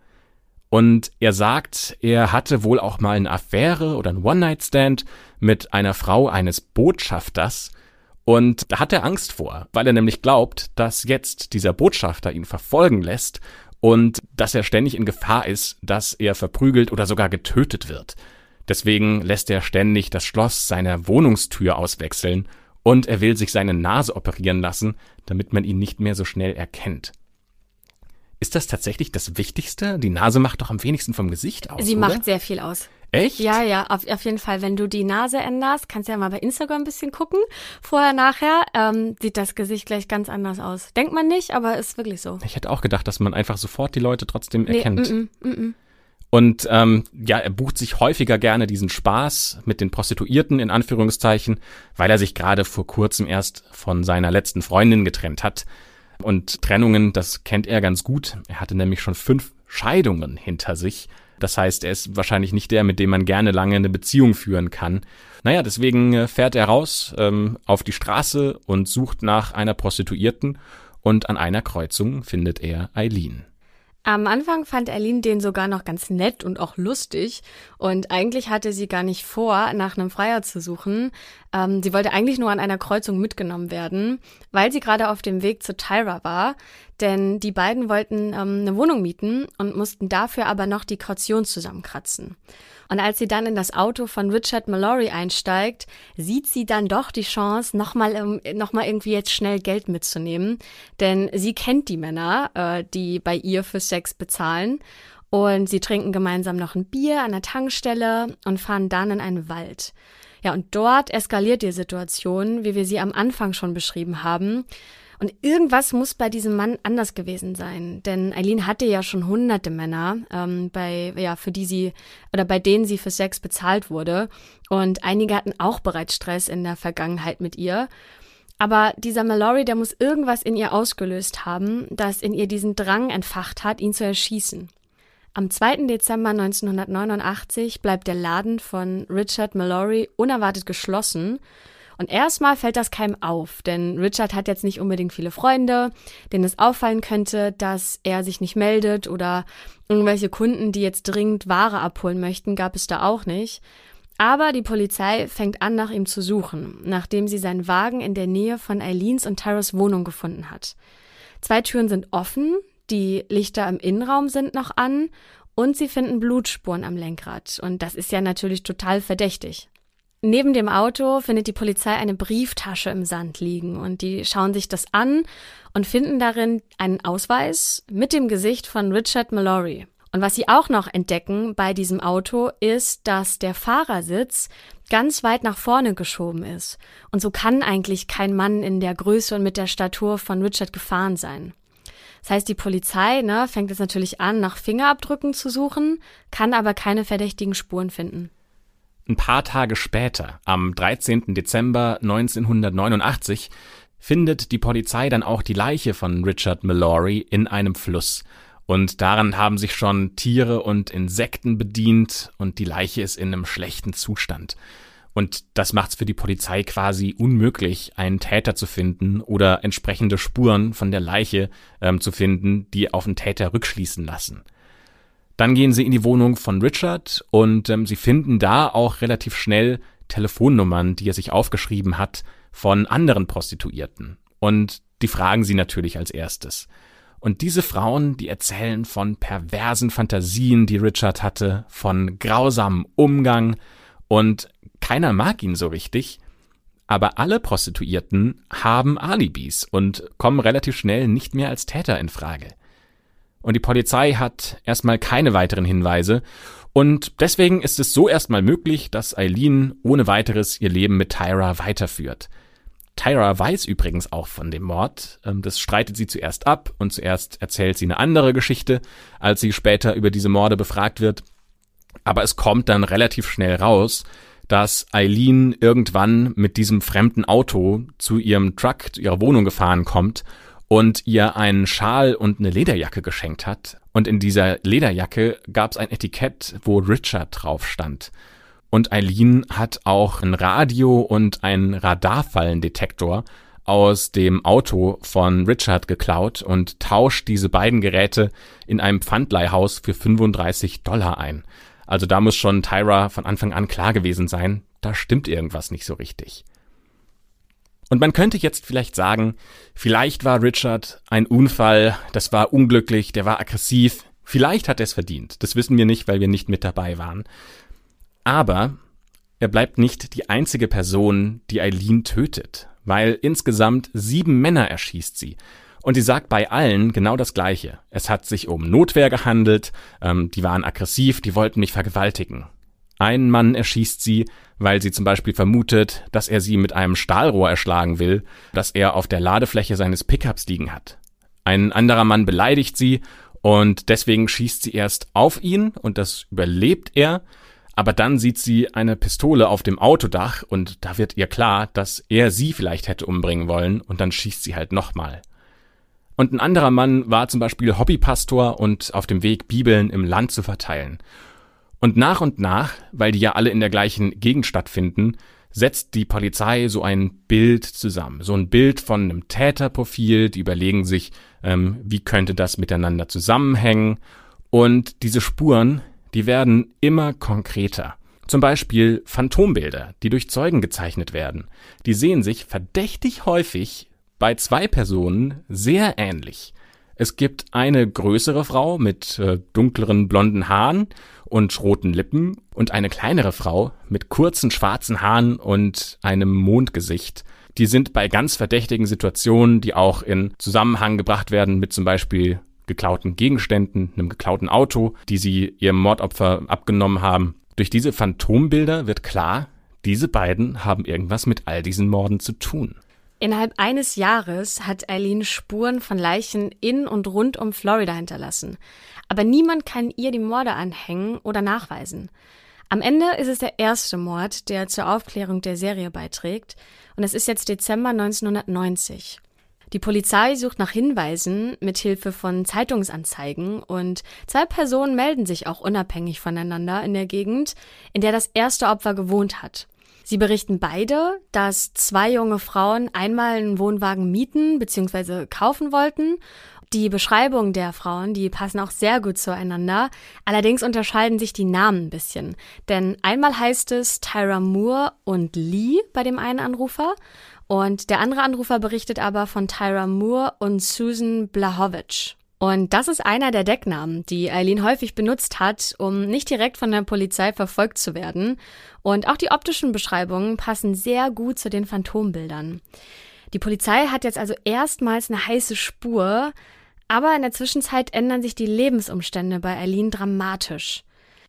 Und er sagt, er hatte wohl auch mal eine Affäre oder ein One-Night-Stand mit einer Frau eines Botschafters. Und da hat er Angst vor, weil er nämlich glaubt, dass jetzt dieser Botschafter ihn verfolgen lässt und dass er ständig in Gefahr ist, dass er verprügelt oder sogar getötet wird. Deswegen lässt er ständig das Schloss seiner Wohnungstür auswechseln und er will sich seine Nase operieren lassen, damit man ihn nicht mehr so schnell erkennt. Ist das tatsächlich das Wichtigste? Die Nase macht doch am wenigsten vom Gesicht aus. Sie oder? macht sehr viel aus. Echt? Ja, ja, auf, auf jeden Fall. Wenn du die Nase änderst, kannst du ja mal bei Instagram ein bisschen gucken. Vorher, nachher ähm, sieht das Gesicht gleich ganz anders aus. Denkt man nicht, aber ist wirklich so. Ich hätte auch gedacht, dass man einfach sofort die Leute trotzdem Nee, erkennt. mm, mm, mm. Und ähm, ja, er bucht sich häufiger gerne diesen Spaß mit den Prostituierten in Anführungszeichen, weil er sich gerade vor kurzem erst von seiner letzten Freundin getrennt hat. Und Trennungen, das kennt er ganz gut. Er hatte nämlich schon fünf Scheidungen hinter sich. Das heißt, er ist wahrscheinlich nicht der, mit dem man gerne lange eine Beziehung führen kann. Naja, deswegen äh, fährt er raus ähm, auf die Straße und sucht nach einer Prostituierten und an einer Kreuzung findet er Eileen. Am Anfang fand Eileen den sogar noch ganz nett und auch lustig. Und eigentlich hatte sie gar nicht vor, nach einem Freier zu suchen. Ähm, sie wollte eigentlich nur an einer Kreuzung mitgenommen werden, weil sie gerade auf dem Weg zu Tyra war. Denn die beiden wollten ähm, eine Wohnung mieten und mussten dafür aber noch die Kaution zusammenkratzen. Und als sie dann in das Auto von Richard Mallory einsteigt, sieht sie dann doch die Chance, nochmal ähm, noch mal irgendwie jetzt schnell Geld mitzunehmen. Denn sie kennt die Männer, äh, die bei ihr für Sex bezahlen. Und sie trinken gemeinsam noch ein Bier an der Tankstelle und fahren dann in einen Wald. Ja, und dort eskaliert die Situation, wie wir sie am Anfang schon beschrieben haben. Und irgendwas muss bei diesem Mann anders gewesen sein, denn Eileen hatte ja schon hunderte Männer, ähm, bei ja für die sie oder bei denen sie für Sex bezahlt wurde, und einige hatten auch bereits Stress in der Vergangenheit mit ihr. Aber dieser Mallory, der muss irgendwas in ihr ausgelöst haben, das in ihr diesen Drang entfacht hat, ihn zu erschießen. Am 2. Dezember 1989 bleibt der Laden von Richard Mallory unerwartet geschlossen und erstmal fällt das keinem auf, denn Richard hat jetzt nicht unbedingt viele Freunde, denen es auffallen könnte, dass er sich nicht meldet oder irgendwelche Kunden, die jetzt dringend Ware abholen möchten, gab es da auch nicht. Aber die Polizei fängt an, nach ihm zu suchen, nachdem sie seinen Wagen in der Nähe von Eileens und Tyras Wohnung gefunden hat. Zwei Türen sind offen, die Lichter im Innenraum sind noch an und sie finden Blutspuren am Lenkrad. Und das ist ja natürlich total verdächtig. Neben dem Auto findet die Polizei eine Brieftasche im Sand liegen und die schauen sich das an und finden darin einen Ausweis mit dem Gesicht von Richard Mallory. Und was sie auch noch entdecken bei diesem Auto ist, dass der Fahrersitz ganz weit nach vorne geschoben ist. Und so kann eigentlich kein Mann in der Größe und mit der Statur von Richard gefahren sein. Das heißt, die Polizei ne, fängt jetzt natürlich an, nach Fingerabdrücken zu suchen, kann aber keine verdächtigen Spuren finden. Ein paar Tage später, am 13. Dezember 1989, findet die Polizei dann auch die Leiche von Richard Mallory in einem Fluss. Und daran haben sich schon Tiere und Insekten bedient und die Leiche ist in einem schlechten Zustand. Und das macht es für die Polizei quasi unmöglich, einen Täter zu finden oder entsprechende Spuren von der Leiche ähm, zu finden, die auf den Täter rückschließen lassen. Dann gehen sie in die Wohnung von Richard und ähm, sie finden da auch relativ schnell Telefonnummern, die er sich aufgeschrieben hat, von anderen Prostituierten. Und die fragen sie natürlich als erstes. Und diese Frauen, die erzählen von perversen Fantasien, die Richard hatte, von grausamem Umgang und keiner mag ihn so richtig. Aber alle Prostituierten haben Alibis und kommen relativ schnell nicht mehr als Täter in Frage. Und die Polizei hat erstmal keine weiteren Hinweise und deswegen ist es so erstmal möglich, dass Eileen ohne weiteres ihr Leben mit Tyra weiterführt. Tyra weiß übrigens auch von dem Mord. Ähm, das streitet sie zuerst ab und zuerst erzählt sie eine andere Geschichte, als sie später über diese Morde befragt wird. Aber es kommt dann relativ schnell raus, dass Eileen irgendwann mit diesem fremden Auto zu ihrem Truck, zu ihrer Wohnung gefahren kommt und ihr einen Schal und eine Lederjacke geschenkt hat. Und in dieser Lederjacke gab es ein Etikett, wo Richard drauf stand. Und Eileen hat auch ein Radio und einen Radarfallendetektor aus dem Auto von Richard geklaut und tauscht diese beiden Geräte in einem Pfandleihhaus für 35 Dollar ein. Also da muss schon Tyra von Anfang an klar gewesen sein, da stimmt irgendwas nicht so richtig. Und man könnte jetzt vielleicht sagen, vielleicht war Richard ein Unfall, das war unglücklich, der war aggressiv, vielleicht hat er es verdient. Das wissen wir nicht, weil wir nicht mit dabei waren. Aber er bleibt nicht die einzige Person, die Eileen tötet, weil insgesamt sieben Männer erschießt sie. Und sie sagt bei allen genau das Gleiche. Es hat sich um Notwehr gehandelt, ähm, die waren aggressiv, die wollten mich vergewaltigen. Ein Mann erschießt sie, weil sie zum Beispiel vermutet, dass er sie mit einem Stahlrohr erschlagen will, das er auf der Ladefläche seines Pickups liegen hat. Ein anderer Mann beleidigt sie und deswegen schießt sie erst auf ihn und das überlebt er, aber dann sieht sie eine Pistole auf dem Autodach und da wird ihr klar, dass er sie vielleicht hätte umbringen wollen und dann schießt sie halt nochmal. Und ein anderer Mann war zum Beispiel Hobbypastor und auf dem Weg, Bibeln im Land zu verteilen. Und nach und nach, weil die ja alle in der gleichen Gegend stattfinden, setzt die Polizei so ein Bild zusammen. So ein Bild von einem Täterprofil, die überlegen sich, ähm, wie könnte das miteinander zusammenhängen. Und diese Spuren, die werden immer konkreter. Zum Beispiel Phantombilder, die durch Zeugen gezeichnet werden. Die sehen sich verdächtig häufig bei zwei Personen sehr ähnlich. Es gibt eine größere Frau mit äh, dunkleren blonden Haaren und roten Lippen und eine kleinere Frau mit kurzen schwarzen Haaren und einem Mondgesicht. Die sind bei ganz verdächtigen Situationen, die auch in Zusammenhang gebracht werden mit zum Beispiel geklauten Gegenständen, einem geklauten Auto, die sie ihrem Mordopfer abgenommen haben. Durch diese Phantombilder wird klar, diese beiden haben irgendwas mit all diesen Morden zu tun. Innerhalb eines Jahres hat Eileen Spuren von Leichen in und rund um Florida hinterlassen. Aber niemand kann ihr die Morde anhängen oder nachweisen. Am Ende ist es der erste Mord, der zur Aufklärung der Serie beiträgt. Und es ist jetzt Dezember 1990. Die Polizei sucht nach Hinweisen mit Hilfe von Zeitungsanzeigen und zwei Personen melden sich auch unabhängig voneinander in der Gegend, in der das erste Opfer gewohnt hat. Sie berichten beide, dass zwei junge Frauen einmal einen Wohnwagen mieten bzw. kaufen wollten. Die Beschreibung der Frauen, die passen auch sehr gut zueinander. Allerdings unterscheiden sich die Namen ein bisschen. Denn einmal heißt es Tyra Moore und Lee bei dem einen Anrufer und der andere Anrufer berichtet aber von Tyra Moore und Susan Blahovic. Und das ist einer der Decknamen, die Eileen häufig benutzt hat, um nicht direkt von der Polizei verfolgt zu werden. Und auch die optischen Beschreibungen passen sehr gut zu den Phantombildern. Die Polizei hat jetzt also erstmals eine heiße Spur, aber in der Zwischenzeit ändern sich die Lebensumstände bei Eileen dramatisch.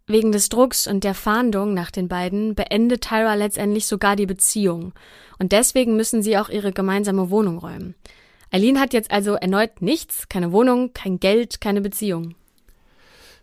Wegen des Drucks und der Fahndung nach den beiden beendet Tyra letztendlich sogar die Beziehung. Und deswegen müssen sie auch ihre gemeinsame Wohnung räumen. Eileen hat jetzt also erneut nichts, keine Wohnung, kein Geld, keine Beziehung.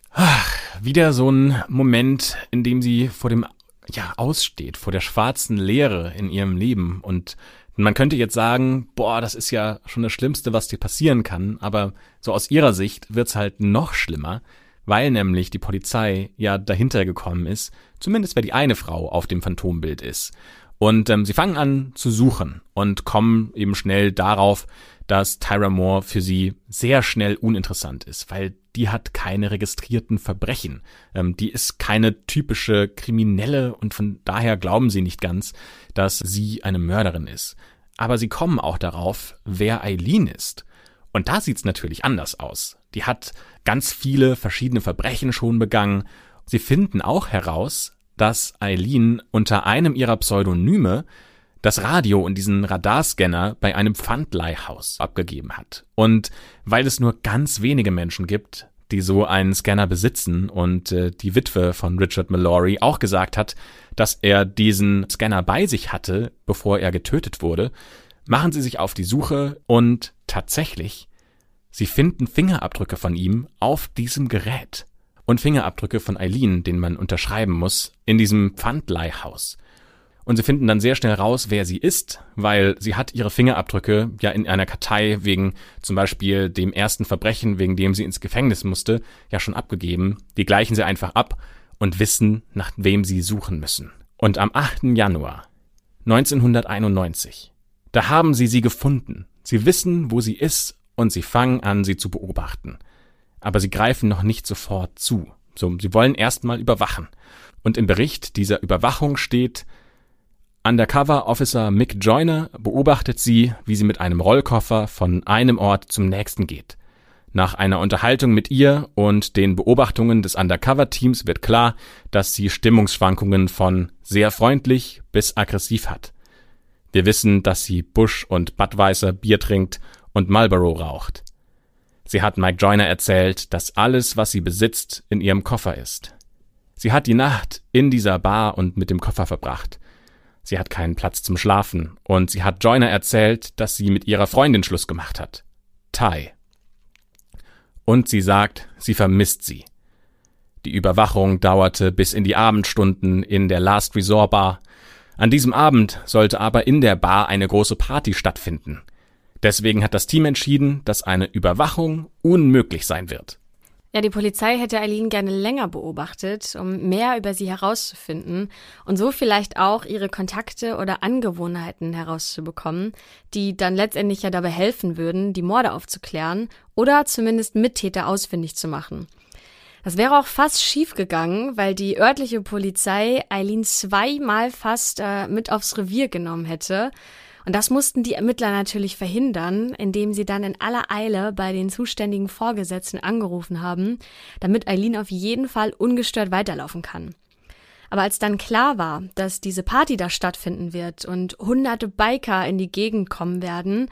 Ach, wieder so ein Moment, in dem sie vor dem, ja, aussteht, vor der schwarzen Leere in ihrem Leben. Und man könnte jetzt sagen, boah, das ist ja schon das Schlimmste, was dir passieren kann. Aber so aus ihrer Sicht wird's halt noch schlimmer weil nämlich die Polizei ja dahinter gekommen ist, zumindest wer die eine Frau auf dem Phantombild ist. Und ähm, sie fangen an zu suchen und kommen eben schnell darauf, dass Tyra Moore für sie sehr schnell uninteressant ist, weil die hat keine registrierten Verbrechen. Ähm, die ist keine typische Kriminelle und von daher glauben sie nicht ganz, dass sie eine Mörderin ist. Aber sie kommen auch darauf, wer Eileen ist. Und da sieht's natürlich anders aus. Die hat ganz viele verschiedene Verbrechen schon begangen. Sie finden auch heraus, dass Eileen unter einem ihrer Pseudonyme das Radio und diesen Radarscanner bei einem Pfandleihhaus abgegeben hat. Und weil es nur ganz wenige Menschen gibt, die so einen Scanner besitzen und äh, die Witwe von Richard Mallory auch gesagt hat, dass er diesen Scanner bei sich hatte, bevor er getötet wurde, machen sie sich auf die Suche und tatsächlich, sie finden Fingerabdrücke von ihm auf diesem Gerät und Fingerabdrücke von Eileen, den man unterschreiben muss, in diesem Pfandleihhaus. Und sie finden dann sehr schnell raus, wer sie ist, weil sie hat ihre Fingerabdrücke ja in einer Kartei wegen zum Beispiel dem ersten Verbrechen, wegen dem sie ins Gefängnis musste, ja schon abgegeben. Die gleichen sie einfach ab und wissen, nach wem sie suchen müssen. Und am 8. Januar 1991, da haben sie sie gefunden. Sie wissen, wo sie ist und sie fangen an, sie zu beobachten. Aber sie greifen noch nicht sofort zu. So, sie wollen erstmal überwachen. Und im Bericht dieser Überwachung steht, Undercover Officer Mick Joyner beobachtet sie, wie sie mit einem Rollkoffer von einem Ort zum nächsten geht. Nach einer Unterhaltung mit ihr und den Beobachtungen des Undercover-Teams wird klar, dass sie Stimmungsschwankungen von sehr freundlich bis aggressiv hat. Wir wissen, dass sie Bush und Budweiser Bier trinkt und Marlboro raucht. Sie hat Mike Joyner erzählt, dass alles, was sie besitzt, in ihrem Koffer ist. Sie hat die Nacht in dieser Bar und mit dem Koffer verbracht. Sie hat keinen Platz zum Schlafen und sie hat Joyner erzählt, dass sie mit ihrer Freundin Schluss gemacht hat. Ty. Und sie sagt, sie vermisst sie. Die Überwachung dauerte bis in die Abendstunden in der Last Resort Bar. An diesem Abend sollte aber in der Bar eine große Party stattfinden. Deswegen hat das Team entschieden, dass eine Überwachung unmöglich sein wird. Ja, die Polizei hätte Eileen gerne länger beobachtet, um mehr über sie herauszufinden und so vielleicht auch ihre Kontakte oder Angewohnheiten herauszubekommen, die dann letztendlich ja dabei helfen würden, die Morde aufzuklären oder zumindest Mittäter ausfindig zu machen. Das wäre auch fast schief gegangen, weil die örtliche Polizei Eileen zweimal fast äh, mit aufs Revier genommen hätte und das mussten die Ermittler natürlich verhindern, indem sie dann in aller Eile bei den zuständigen Vorgesetzten angerufen haben, damit Eileen auf jeden Fall ungestört weiterlaufen kann. Aber als dann klar war, dass diese Party da stattfinden wird und hunderte Biker in die Gegend kommen werden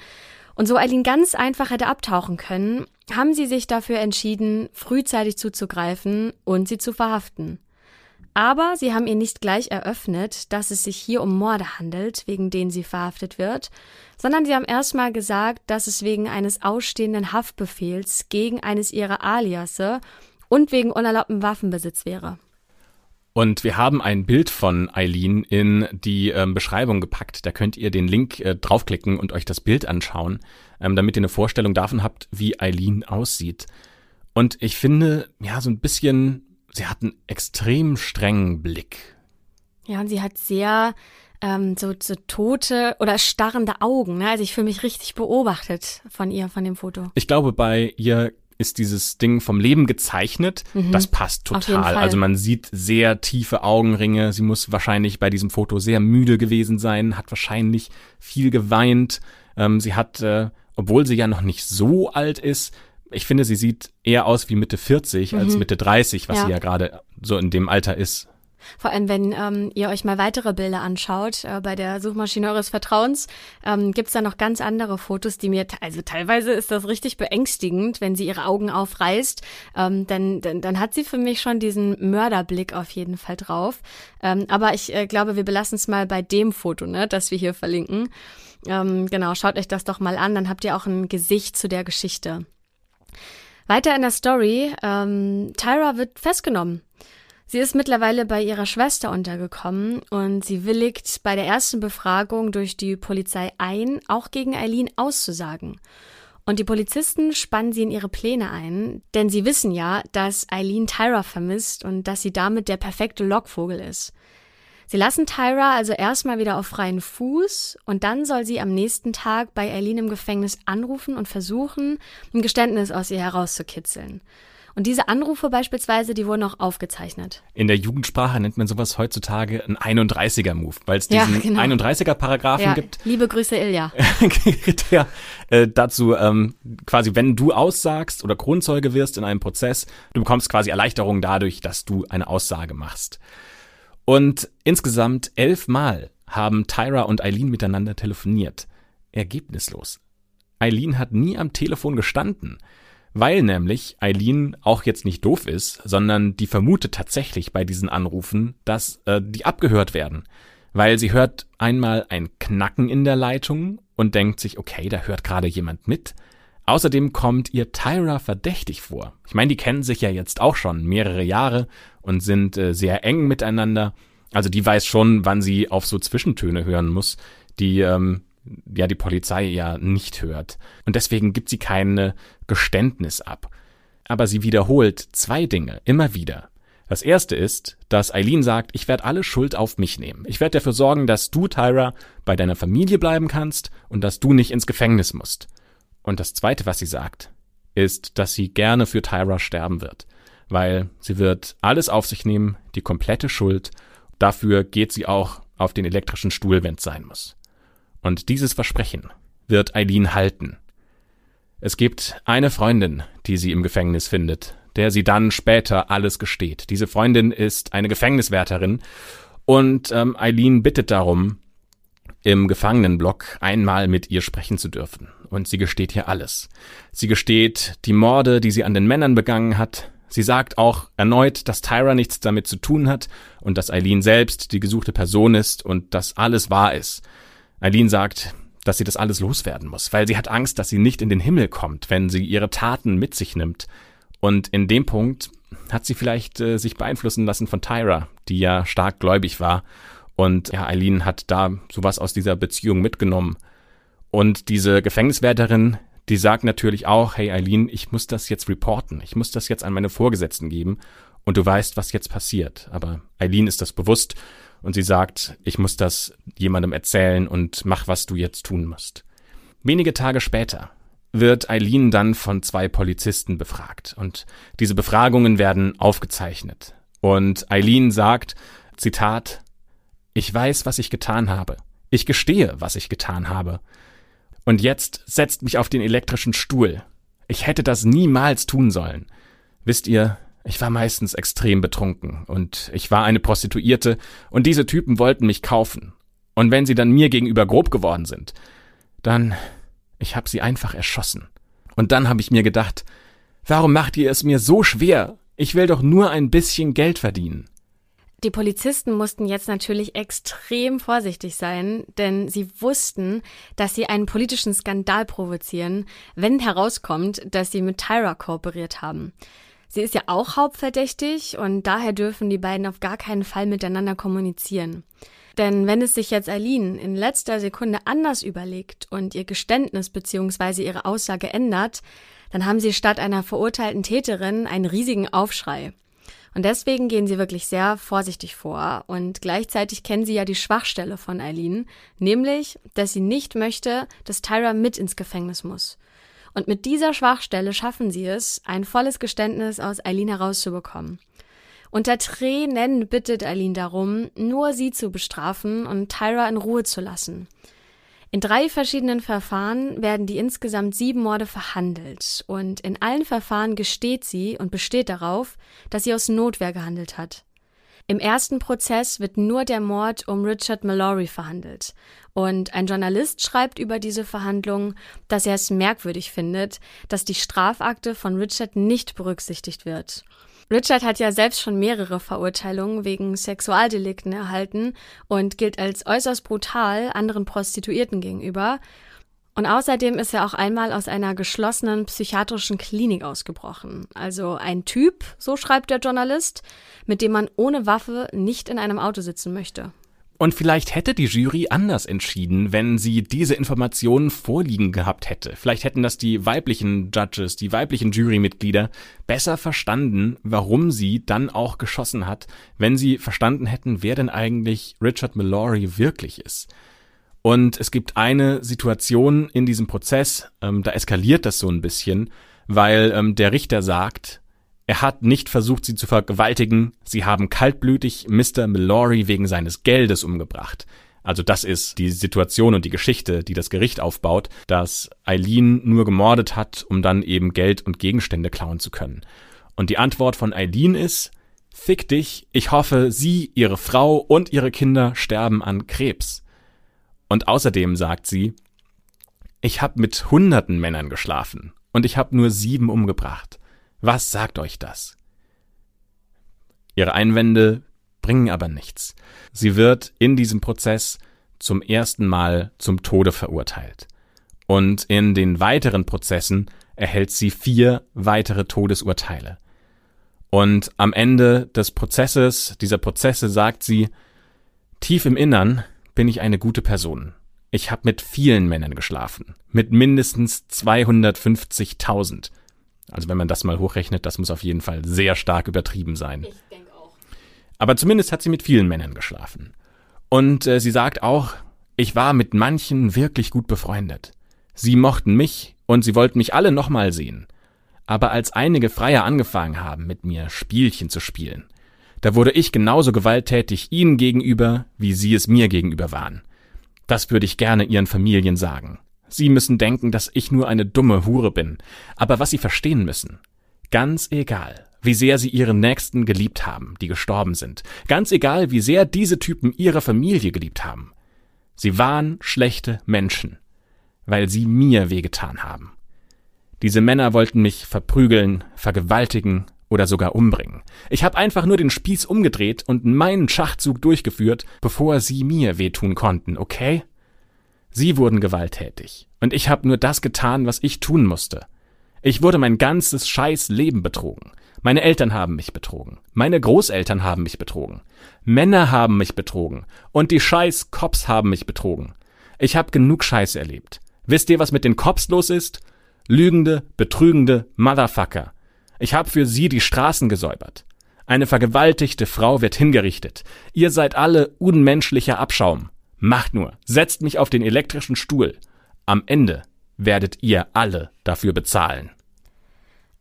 und so Eileen ganz einfach hätte abtauchen können, haben sie sich dafür entschieden, frühzeitig zuzugreifen und sie zu verhaften. Aber sie haben ihr nicht gleich eröffnet, dass es sich hier um Morde handelt, wegen denen sie verhaftet wird, sondern sie haben erstmal gesagt, dass es wegen eines ausstehenden Haftbefehls gegen eines ihrer Aliasse und wegen unerlaubten Waffenbesitz wäre. Und wir haben ein Bild von Eileen in die ähm, Beschreibung gepackt. Da könnt ihr den Link äh, draufklicken und euch das Bild anschauen, ähm, damit ihr eine Vorstellung davon habt, wie Eileen aussieht. Und ich finde, ja, so ein bisschen sie hat einen extrem strengen Blick. Ja, und sie hat sehr ähm, so, so tote oder starrende Augen. Ne? Also ich fühle mich richtig beobachtet von ihr, von dem Foto. Ich glaube, bei ihr ist dieses Ding vom Leben gezeichnet. Mhm. Das passt total. Also man sieht sehr tiefe Augenringe. Sie muss wahrscheinlich bei diesem Foto sehr müde gewesen sein, hat wahrscheinlich viel geweint. Ähm, sie hat, äh, obwohl sie ja noch nicht so alt ist, ich finde, sie sieht eher aus wie Mitte 40 mhm. als Mitte 30, was ja. sie ja gerade so in dem Alter ist. Vor allem, wenn ähm, ihr euch mal weitere Bilder anschaut, äh, bei der Suchmaschine eures Vertrauens, ähm, gibt da noch ganz andere Fotos, die mir, also teilweise ist das richtig beängstigend, wenn sie ihre Augen aufreißt, ähm, dann, dann, dann hat sie für mich schon diesen Mörderblick auf jeden Fall drauf. Ähm, aber ich äh, glaube, wir belassen es mal bei dem Foto, ne, das wir hier verlinken. Ähm, genau, schaut euch das doch mal an, dann habt ihr auch ein Gesicht zu der Geschichte. Weiter in der Story, ähm, Tyra wird festgenommen. Sie ist mittlerweile bei ihrer Schwester untergekommen und sie willigt bei der ersten Befragung durch die Polizei ein, auch gegen Eileen auszusagen. Und die Polizisten spannen sie in ihre Pläne ein, denn sie wissen ja, dass Eileen Tyra vermisst und dass sie damit der perfekte Lockvogel ist. Sie lassen Tyra also erstmal wieder auf freien Fuß und dann soll sie am nächsten Tag bei Eileen im Gefängnis anrufen und versuchen, ein Geständnis aus ihr herauszukitzeln. Und diese Anrufe beispielsweise, die wurden auch aufgezeichnet. In der Jugendsprache nennt man sowas heutzutage ein 31er-Move, weil es diesen ja, genau. 31er-Paragraphen ja, gibt. Liebe Grüße, Ilja. der äh, dazu ähm, quasi, wenn du aussagst oder Kronzeuge wirst in einem Prozess, du bekommst quasi Erleichterung dadurch, dass du eine Aussage machst. Und insgesamt elfmal haben Tyra und Eileen miteinander telefoniert. Ergebnislos. Eileen hat nie am Telefon gestanden, weil nämlich Eileen auch jetzt nicht doof ist, sondern die vermutet tatsächlich bei diesen Anrufen, dass äh, die abgehört werden, weil sie hört einmal ein Knacken in der Leitung und denkt sich, okay, da hört gerade jemand mit. Außerdem kommt ihr Tyra verdächtig vor. Ich meine, die kennen sich ja jetzt auch schon mehrere Jahre und sind äh, sehr eng miteinander. Also die weiß schon, wann sie auf so Zwischentöne hören muss, die ähm, ja die Polizei ja nicht hört. Und deswegen gibt sie kein Geständnis ab. Aber sie wiederholt zwei Dinge immer wieder. Das erste ist, dass Eileen sagt, ich werde alle Schuld auf mich nehmen. Ich werde dafür sorgen, dass du, Tyra, bei deiner Familie bleiben kannst und dass du nicht ins Gefängnis musst. Und das zweite, was sie sagt, ist, dass sie gerne für Tyra sterben wird, weil sie wird alles auf sich nehmen, die komplette Schuld. Dafür geht sie auch auf den elektrischen Stuhl, wenn es sein muss. Und dieses Versprechen wird Eileen halten. Es gibt eine Freundin, die sie im Gefängnis findet, der sie dann später alles gesteht. Diese Freundin ist eine Gefängniswärterin und ähm, Eileen bittet darum, im Gefangenenblock einmal mit ihr sprechen zu dürfen. Und sie gesteht hier alles. Sie gesteht die Morde, die sie an den Männern begangen hat. Sie sagt auch erneut, dass Tyra nichts damit zu tun hat und dass Eileen selbst die gesuchte Person ist und dass alles wahr ist. Eileen sagt, dass sie das alles loswerden muss, weil sie hat Angst, dass sie nicht in den Himmel kommt, wenn sie ihre Taten mit sich nimmt. Und in dem Punkt hat sie vielleicht äh, sich beeinflussen lassen von Tyra, die ja stark gläubig war. Und ja, Eileen hat da sowas aus dieser Beziehung mitgenommen. Und diese Gefängniswärterin, die sagt natürlich auch, hey Eileen, ich muss das jetzt reporten, ich muss das jetzt an meine Vorgesetzten geben und du weißt, was jetzt passiert. Aber Eileen ist das bewusst und sie sagt, ich muss das jemandem erzählen und mach, was du jetzt tun musst. Wenige Tage später wird Eileen dann von zwei Polizisten befragt und diese Befragungen werden aufgezeichnet. Und Eileen sagt, Zitat, ich weiß, was ich getan habe. Ich gestehe, was ich getan habe. Und jetzt setzt mich auf den elektrischen Stuhl. Ich hätte das niemals tun sollen. Wisst ihr, ich war meistens extrem betrunken und ich war eine Prostituierte und diese Typen wollten mich kaufen. Und wenn sie dann mir gegenüber grob geworden sind, dann ich hab sie einfach erschossen. Und dann habe ich mir gedacht, warum macht ihr es mir so schwer? Ich will doch nur ein bisschen Geld verdienen. Die Polizisten mussten jetzt natürlich extrem vorsichtig sein, denn sie wussten, dass sie einen politischen Skandal provozieren, wenn herauskommt, dass sie mit Tyra kooperiert haben. Sie ist ja auch hauptverdächtig und daher dürfen die beiden auf gar keinen Fall miteinander kommunizieren. Denn wenn es sich jetzt Eileen in letzter Sekunde anders überlegt und ihr Geständnis bzw. ihre Aussage ändert, dann haben sie statt einer verurteilten Täterin einen riesigen Aufschrei. Und deswegen gehen sie wirklich sehr vorsichtig vor und gleichzeitig kennen sie ja die Schwachstelle von Eileen, nämlich, dass sie nicht möchte, dass Tyra mit ins Gefängnis muss. Und mit dieser Schwachstelle schaffen sie es, ein volles Geständnis aus Eileen herauszubekommen. Unter Tränen bittet Eileen darum, nur sie zu bestrafen und Tyra in Ruhe zu lassen. In drei verschiedenen Verfahren werden die insgesamt sieben Morde verhandelt und in allen Verfahren gesteht sie und besteht darauf, dass sie aus Notwehr gehandelt hat. Im ersten Prozess wird nur der Mord um Richard Mallory verhandelt. Und ein Journalist schreibt über diese Verhandlung, dass er es merkwürdig findet, dass die Strafakte von Richard nicht berücksichtigt wird. Richard hat ja selbst schon mehrere Verurteilungen wegen Sexualdelikten erhalten und gilt als äußerst brutal anderen Prostituierten gegenüber. Und außerdem ist er auch einmal aus einer geschlossenen psychiatrischen Klinik ausgebrochen. Also ein Typ, so schreibt der Journalist, mit dem man ohne Waffe nicht in einem Auto sitzen möchte. Und vielleicht hätte die Jury anders entschieden, wenn sie diese Informationen vorliegen gehabt hätte. Vielleicht hätten das die weiblichen Judges, die weiblichen Jurymitglieder besser verstanden, warum sie dann auch geschossen hat, wenn sie verstanden hätten, wer denn eigentlich Richard Mallory wirklich ist. Und es gibt eine Situation in diesem Prozess, ähm, da eskaliert das so ein bisschen, weil ähm, der Richter sagt, er hat nicht versucht, sie zu vergewaltigen, sie haben kaltblütig Mr. Mallory wegen seines Geldes umgebracht. Also das ist die Situation und die Geschichte, die das Gericht aufbaut, dass Eileen nur gemordet hat, um dann eben Geld und Gegenstände klauen zu können. Und die Antwort von Eileen ist, Fick dich, ich hoffe, Sie, Ihre Frau und Ihre Kinder sterben an Krebs. Und außerdem sagt sie, ich habe mit hunderten Männern geschlafen und ich habe nur sieben umgebracht. Was sagt euch das? Ihre Einwände bringen aber nichts. Sie wird in diesem Prozess zum ersten Mal zum Tode verurteilt. Und in den weiteren Prozessen erhält sie vier weitere Todesurteile. Und am Ende des Prozesses, dieser Prozesse, sagt sie, tief im Innern bin ich eine gute Person. Ich habe mit vielen Männern geschlafen, mit mindestens 250.000. Also wenn man das mal hochrechnet, das muss auf jeden Fall sehr stark übertrieben sein. Ich denke auch. Aber zumindest hat sie mit vielen Männern geschlafen. Und äh, sie sagt auch, ich war mit manchen wirklich gut befreundet. Sie mochten mich und sie wollten mich alle nochmal sehen. Aber als einige Freier angefangen haben, mit mir Spielchen zu spielen, da wurde ich genauso gewalttätig ihnen gegenüber, wie sie es mir gegenüber waren. Das würde ich gerne ihren Familien sagen. Sie müssen denken, dass ich nur eine dumme Hure bin. Aber was sie verstehen müssen, ganz egal, wie sehr sie ihren Nächsten geliebt haben, die gestorben sind, ganz egal, wie sehr diese Typen ihre Familie geliebt haben, sie waren schlechte Menschen, weil sie mir wehgetan haben. Diese Männer wollten mich verprügeln, vergewaltigen oder sogar umbringen. Ich habe einfach nur den Spieß umgedreht und meinen Schachzug durchgeführt, bevor sie mir wehtun konnten, okay? Sie wurden gewalttätig, und ich habe nur das getan, was ich tun musste. Ich wurde mein ganzes scheiß Leben betrogen. Meine Eltern haben mich betrogen. Meine Großeltern haben mich betrogen. Männer haben mich betrogen. Und die scheiß Cops haben mich betrogen. Ich habe genug Scheiß erlebt. Wisst ihr, was mit den Cops los ist? Lügende, betrügende Motherfucker. Ich habe für sie die Straßen gesäubert. Eine vergewaltigte Frau wird hingerichtet. Ihr seid alle unmenschlicher Abschaum. Macht nur, setzt mich auf den elektrischen Stuhl. Am Ende werdet ihr alle dafür bezahlen.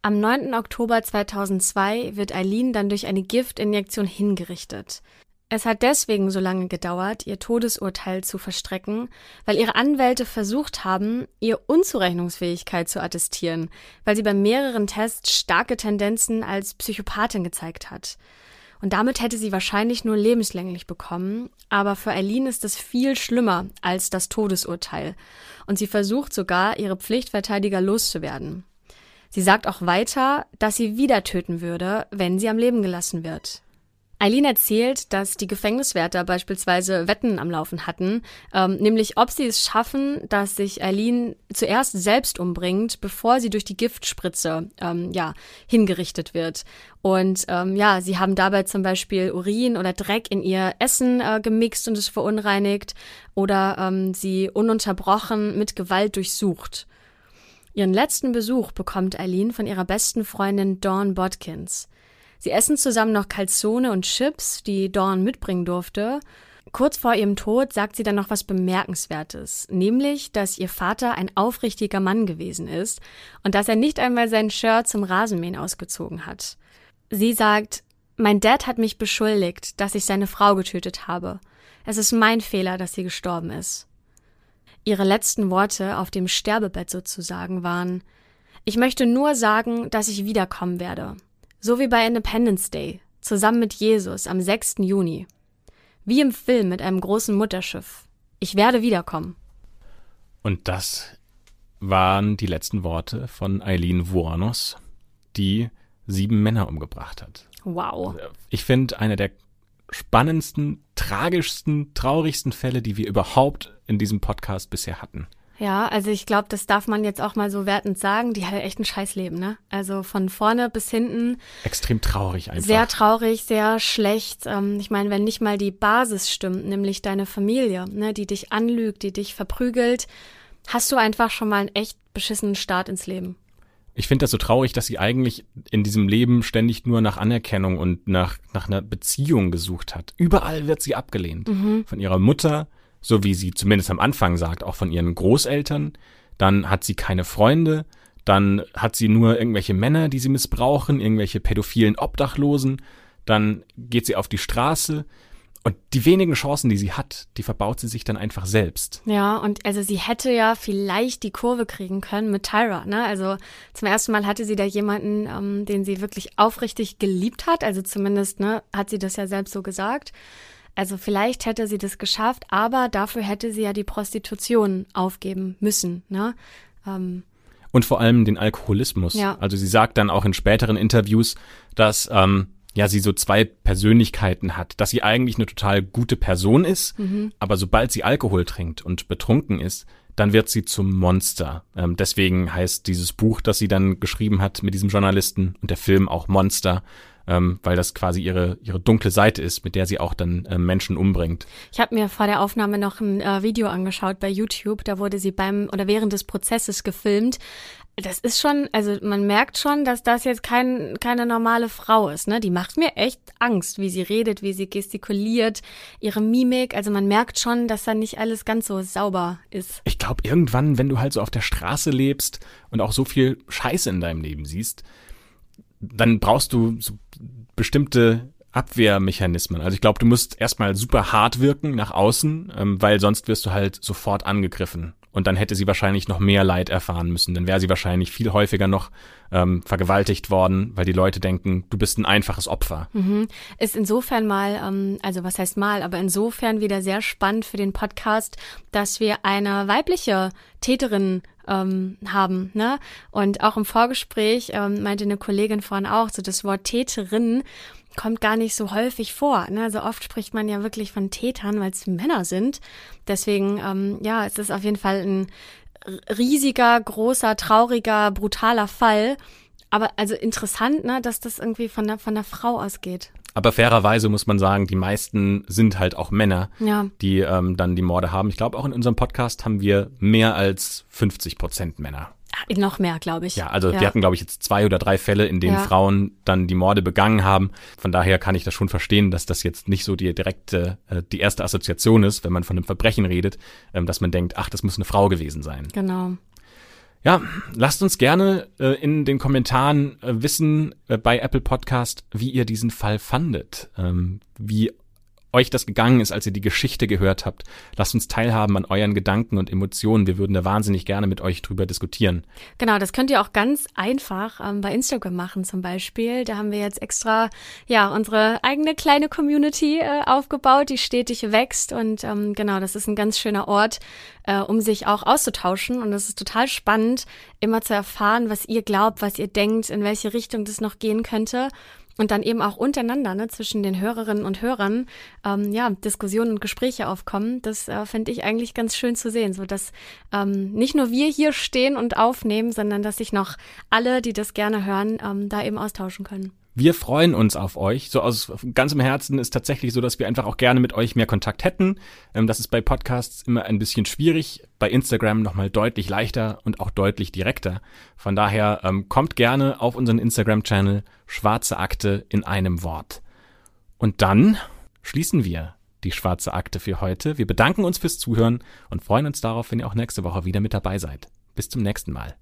Am 9. Oktober 2002 wird Eileen dann durch eine Giftinjektion hingerichtet. Es hat deswegen so lange gedauert, ihr Todesurteil zu verstrecken, weil ihre Anwälte versucht haben, ihr Unzurechnungsfähigkeit zu attestieren, weil sie bei mehreren Tests starke Tendenzen als Psychopathin gezeigt hat. Und damit hätte sie wahrscheinlich nur lebenslänglich bekommen, aber für Eileen ist es viel schlimmer als das Todesurteil. Und sie versucht sogar, ihre Pflichtverteidiger loszuwerden. Sie sagt auch weiter, dass sie wieder töten würde, wenn sie am Leben gelassen wird. Eileen erzählt, dass die Gefängniswärter beispielsweise Wetten am Laufen hatten, ähm, nämlich ob sie es schaffen, dass sich Eileen zuerst selbst umbringt, bevor sie durch die Giftspritze ähm, ja hingerichtet wird. Und ähm, ja, sie haben dabei zum Beispiel Urin oder Dreck in ihr Essen äh, gemixt und es verunreinigt oder ähm, sie ununterbrochen mit Gewalt durchsucht. Ihren letzten Besuch bekommt Eileen von ihrer besten Freundin Dawn Bodkins. Sie essen zusammen noch Calzone und Chips, die Dawn mitbringen durfte. Kurz vor ihrem Tod sagt sie dann noch was Bemerkenswertes, nämlich, dass ihr Vater ein aufrichtiger Mann gewesen ist und dass er nicht einmal sein Shirt zum Rasenmähen ausgezogen hat. Sie sagt, mein Dad hat mich beschuldigt, dass ich seine Frau getötet habe. Es ist mein Fehler, dass sie gestorben ist. Ihre letzten Worte auf dem Sterbebett sozusagen waren, ich möchte nur sagen, dass ich wiederkommen werde. So wie bei Independence Day, zusammen mit Jesus am 6. Juni. Wie im Film mit einem großen Mutterschiff. Ich werde wiederkommen. Und das waren die letzten Worte von Eileen Vuanos, die sieben Männer umgebracht hat. Wow. Ich finde, eine der spannendsten, tragischsten, traurigsten Fälle, die wir überhaupt in diesem Podcast bisher hatten. Ja, also ich glaube, das darf man jetzt auch mal so wertend sagen. Die hatte echt ein Scheißleben, ne? Also von vorne bis hinten. Extrem traurig einfach. Sehr traurig, sehr schlecht. Ähm, ich meine, wenn nicht mal die Basis stimmt, nämlich deine Familie, ne, die dich anlügt, die dich verprügelt, hast du einfach schon mal einen echt beschissenen Start ins Leben. Ich finde das so traurig, dass sie eigentlich in diesem Leben ständig nur nach Anerkennung und nach, nach einer Beziehung gesucht hat. Überall wird sie abgelehnt. Mhm. Von ihrer Mutter, so wie sie zumindest am Anfang sagt, auch von ihren Großeltern. Dann hat sie keine Freunde, dann hat sie nur irgendwelche Männer, die sie missbrauchen, irgendwelche pädophilen Obdachlosen, dann geht sie auf die Straße Und die wenigen Chancen, die sie hat, die verbaut sie sich dann einfach selbst. Ja, und also sie hätte ja vielleicht die Kurve kriegen können mit Tyra, ne? Also zum ersten Mal hatte sie da jemanden, ähm, den sie wirklich aufrichtig geliebt hat. Also zumindest, ne, hat sie das ja selbst so gesagt. Also vielleicht hätte sie das geschafft, aber dafür hätte sie ja die Prostitution aufgeben müssen, ne? Ähm, und vor allem den Alkoholismus. Ja. Also sie sagt dann auch in späteren Interviews, dass ähm, ja sie so zwei Persönlichkeiten hat, dass sie eigentlich eine total gute Person ist, Mhm. aber sobald sie Alkohol trinkt und betrunken ist, dann wird sie zum Monster. Ähm, deswegen heißt dieses Buch, das sie dann geschrieben hat mit diesem Journalisten und der Film auch Monster, ähm, weil das quasi ihre ihre dunkle Seite ist, mit der sie auch dann äh, Menschen umbringt. Ich habe mir vor der Aufnahme noch ein äh, Video angeschaut bei YouTube. Da wurde sie beim oder während des Prozesses gefilmt. Das ist schon, also man merkt schon, dass das jetzt kein, keine normale Frau ist. Ne? Die macht mir echt Angst, wie sie redet, wie sie gestikuliert, ihre Mimik. Also man merkt schon, dass da nicht alles ganz so sauber ist. Ich glaube, irgendwann, wenn du halt so auf der Straße lebst und auch so viel Scheiße in deinem Leben siehst, dann brauchst du so bestimmte Abwehrmechanismen. Also ich glaube, du musst erstmal super hart wirken nach außen, ähm, weil sonst wirst du halt sofort angegriffen. Und dann hätte sie wahrscheinlich noch mehr Leid erfahren müssen. Dann wäre sie wahrscheinlich viel häufiger noch ähm, vergewaltigt worden, weil die Leute denken, du bist ein einfaches Opfer. Mhm. Ist insofern mal, ähm, also was heißt mal, aber insofern wieder sehr spannend für den Podcast, dass wir eine weibliche Täterin ähm, haben. Ne? Und auch im Vorgespräch ähm, meinte eine Kollegin vorhin auch, so das Wort Täterin kommt gar nicht so häufig vor. Ne? Also oft spricht man ja wirklich von Tätern, weil es Männer sind. Deswegen, ähm, ja, es ist auf jeden Fall ein riesiger, großer, trauriger, brutaler Fall. Aber also interessant, ne, dass das irgendwie von der, von der Frau ausgeht. Aber fairerweise muss man sagen, die meisten sind halt auch Männer, Ja. die ähm, dann die Morde haben. Ich glaube, auch in unserem Podcast haben wir mehr als 50 Prozent Männer. Ah, Noch mehr, glaube ich. Ja, also wir hatten, glaube ich, jetzt zwei oder drei Fälle, in denen Ja. Frauen dann die Morde begangen haben. Von daher kann ich das schon verstehen, dass das jetzt nicht so die direkte, äh, die erste Assoziation ist, wenn man von einem Verbrechen redet, ähm, dass man denkt, ach, das muss eine Frau gewesen sein. Genau. Ja, lasst uns gerne äh, in den Kommentaren äh, wissen äh, bei Apple Podcast, wie ihr diesen Fall fandet, ähm, wie euch das gegangen ist, als ihr die Geschichte gehört habt. Lasst uns teilhaben an euren Gedanken und Emotionen. Wir würden da wahnsinnig gerne mit euch drüber diskutieren. Genau, das könnt ihr auch ganz einfach ähm, bei Instagram machen zum Beispiel. Da haben wir jetzt extra ja unsere eigene kleine Community äh, aufgebaut, die stetig wächst und ähm, genau, das ist ein ganz schöner Ort, äh, um sich auch auszutauschen und es ist total spannend, immer zu erfahren, was ihr glaubt, was ihr denkt, in welche Richtung das noch gehen könnte. Und dann eben auch untereinander, ne, zwischen den Hörerinnen und Hörern, ähm, ja, Diskussionen und Gespräche aufkommen. Das äh, finde ich eigentlich ganz schön zu sehen, so dass ähm, nicht nur wir hier stehen und aufnehmen, sondern dass sich noch alle, die das gerne hören, ähm, da eben austauschen können. Wir freuen uns auf euch. So aus ganzem Herzen ist tatsächlich so, dass wir einfach auch gerne mit euch mehr Kontakt hätten. Ähm, das ist bei Podcasts immer ein bisschen schwierig. Bei Instagram nochmal deutlich leichter und auch deutlich direkter. Von daher ähm, kommt gerne auf unseren Instagram-Channel Schwarze Akte in einem Wort. Und dann schließen wir die Schwarze Akte für heute. Wir bedanken uns fürs Zuhören und freuen uns darauf, wenn ihr auch nächste Woche wieder mit dabei seid. Bis zum nächsten Mal.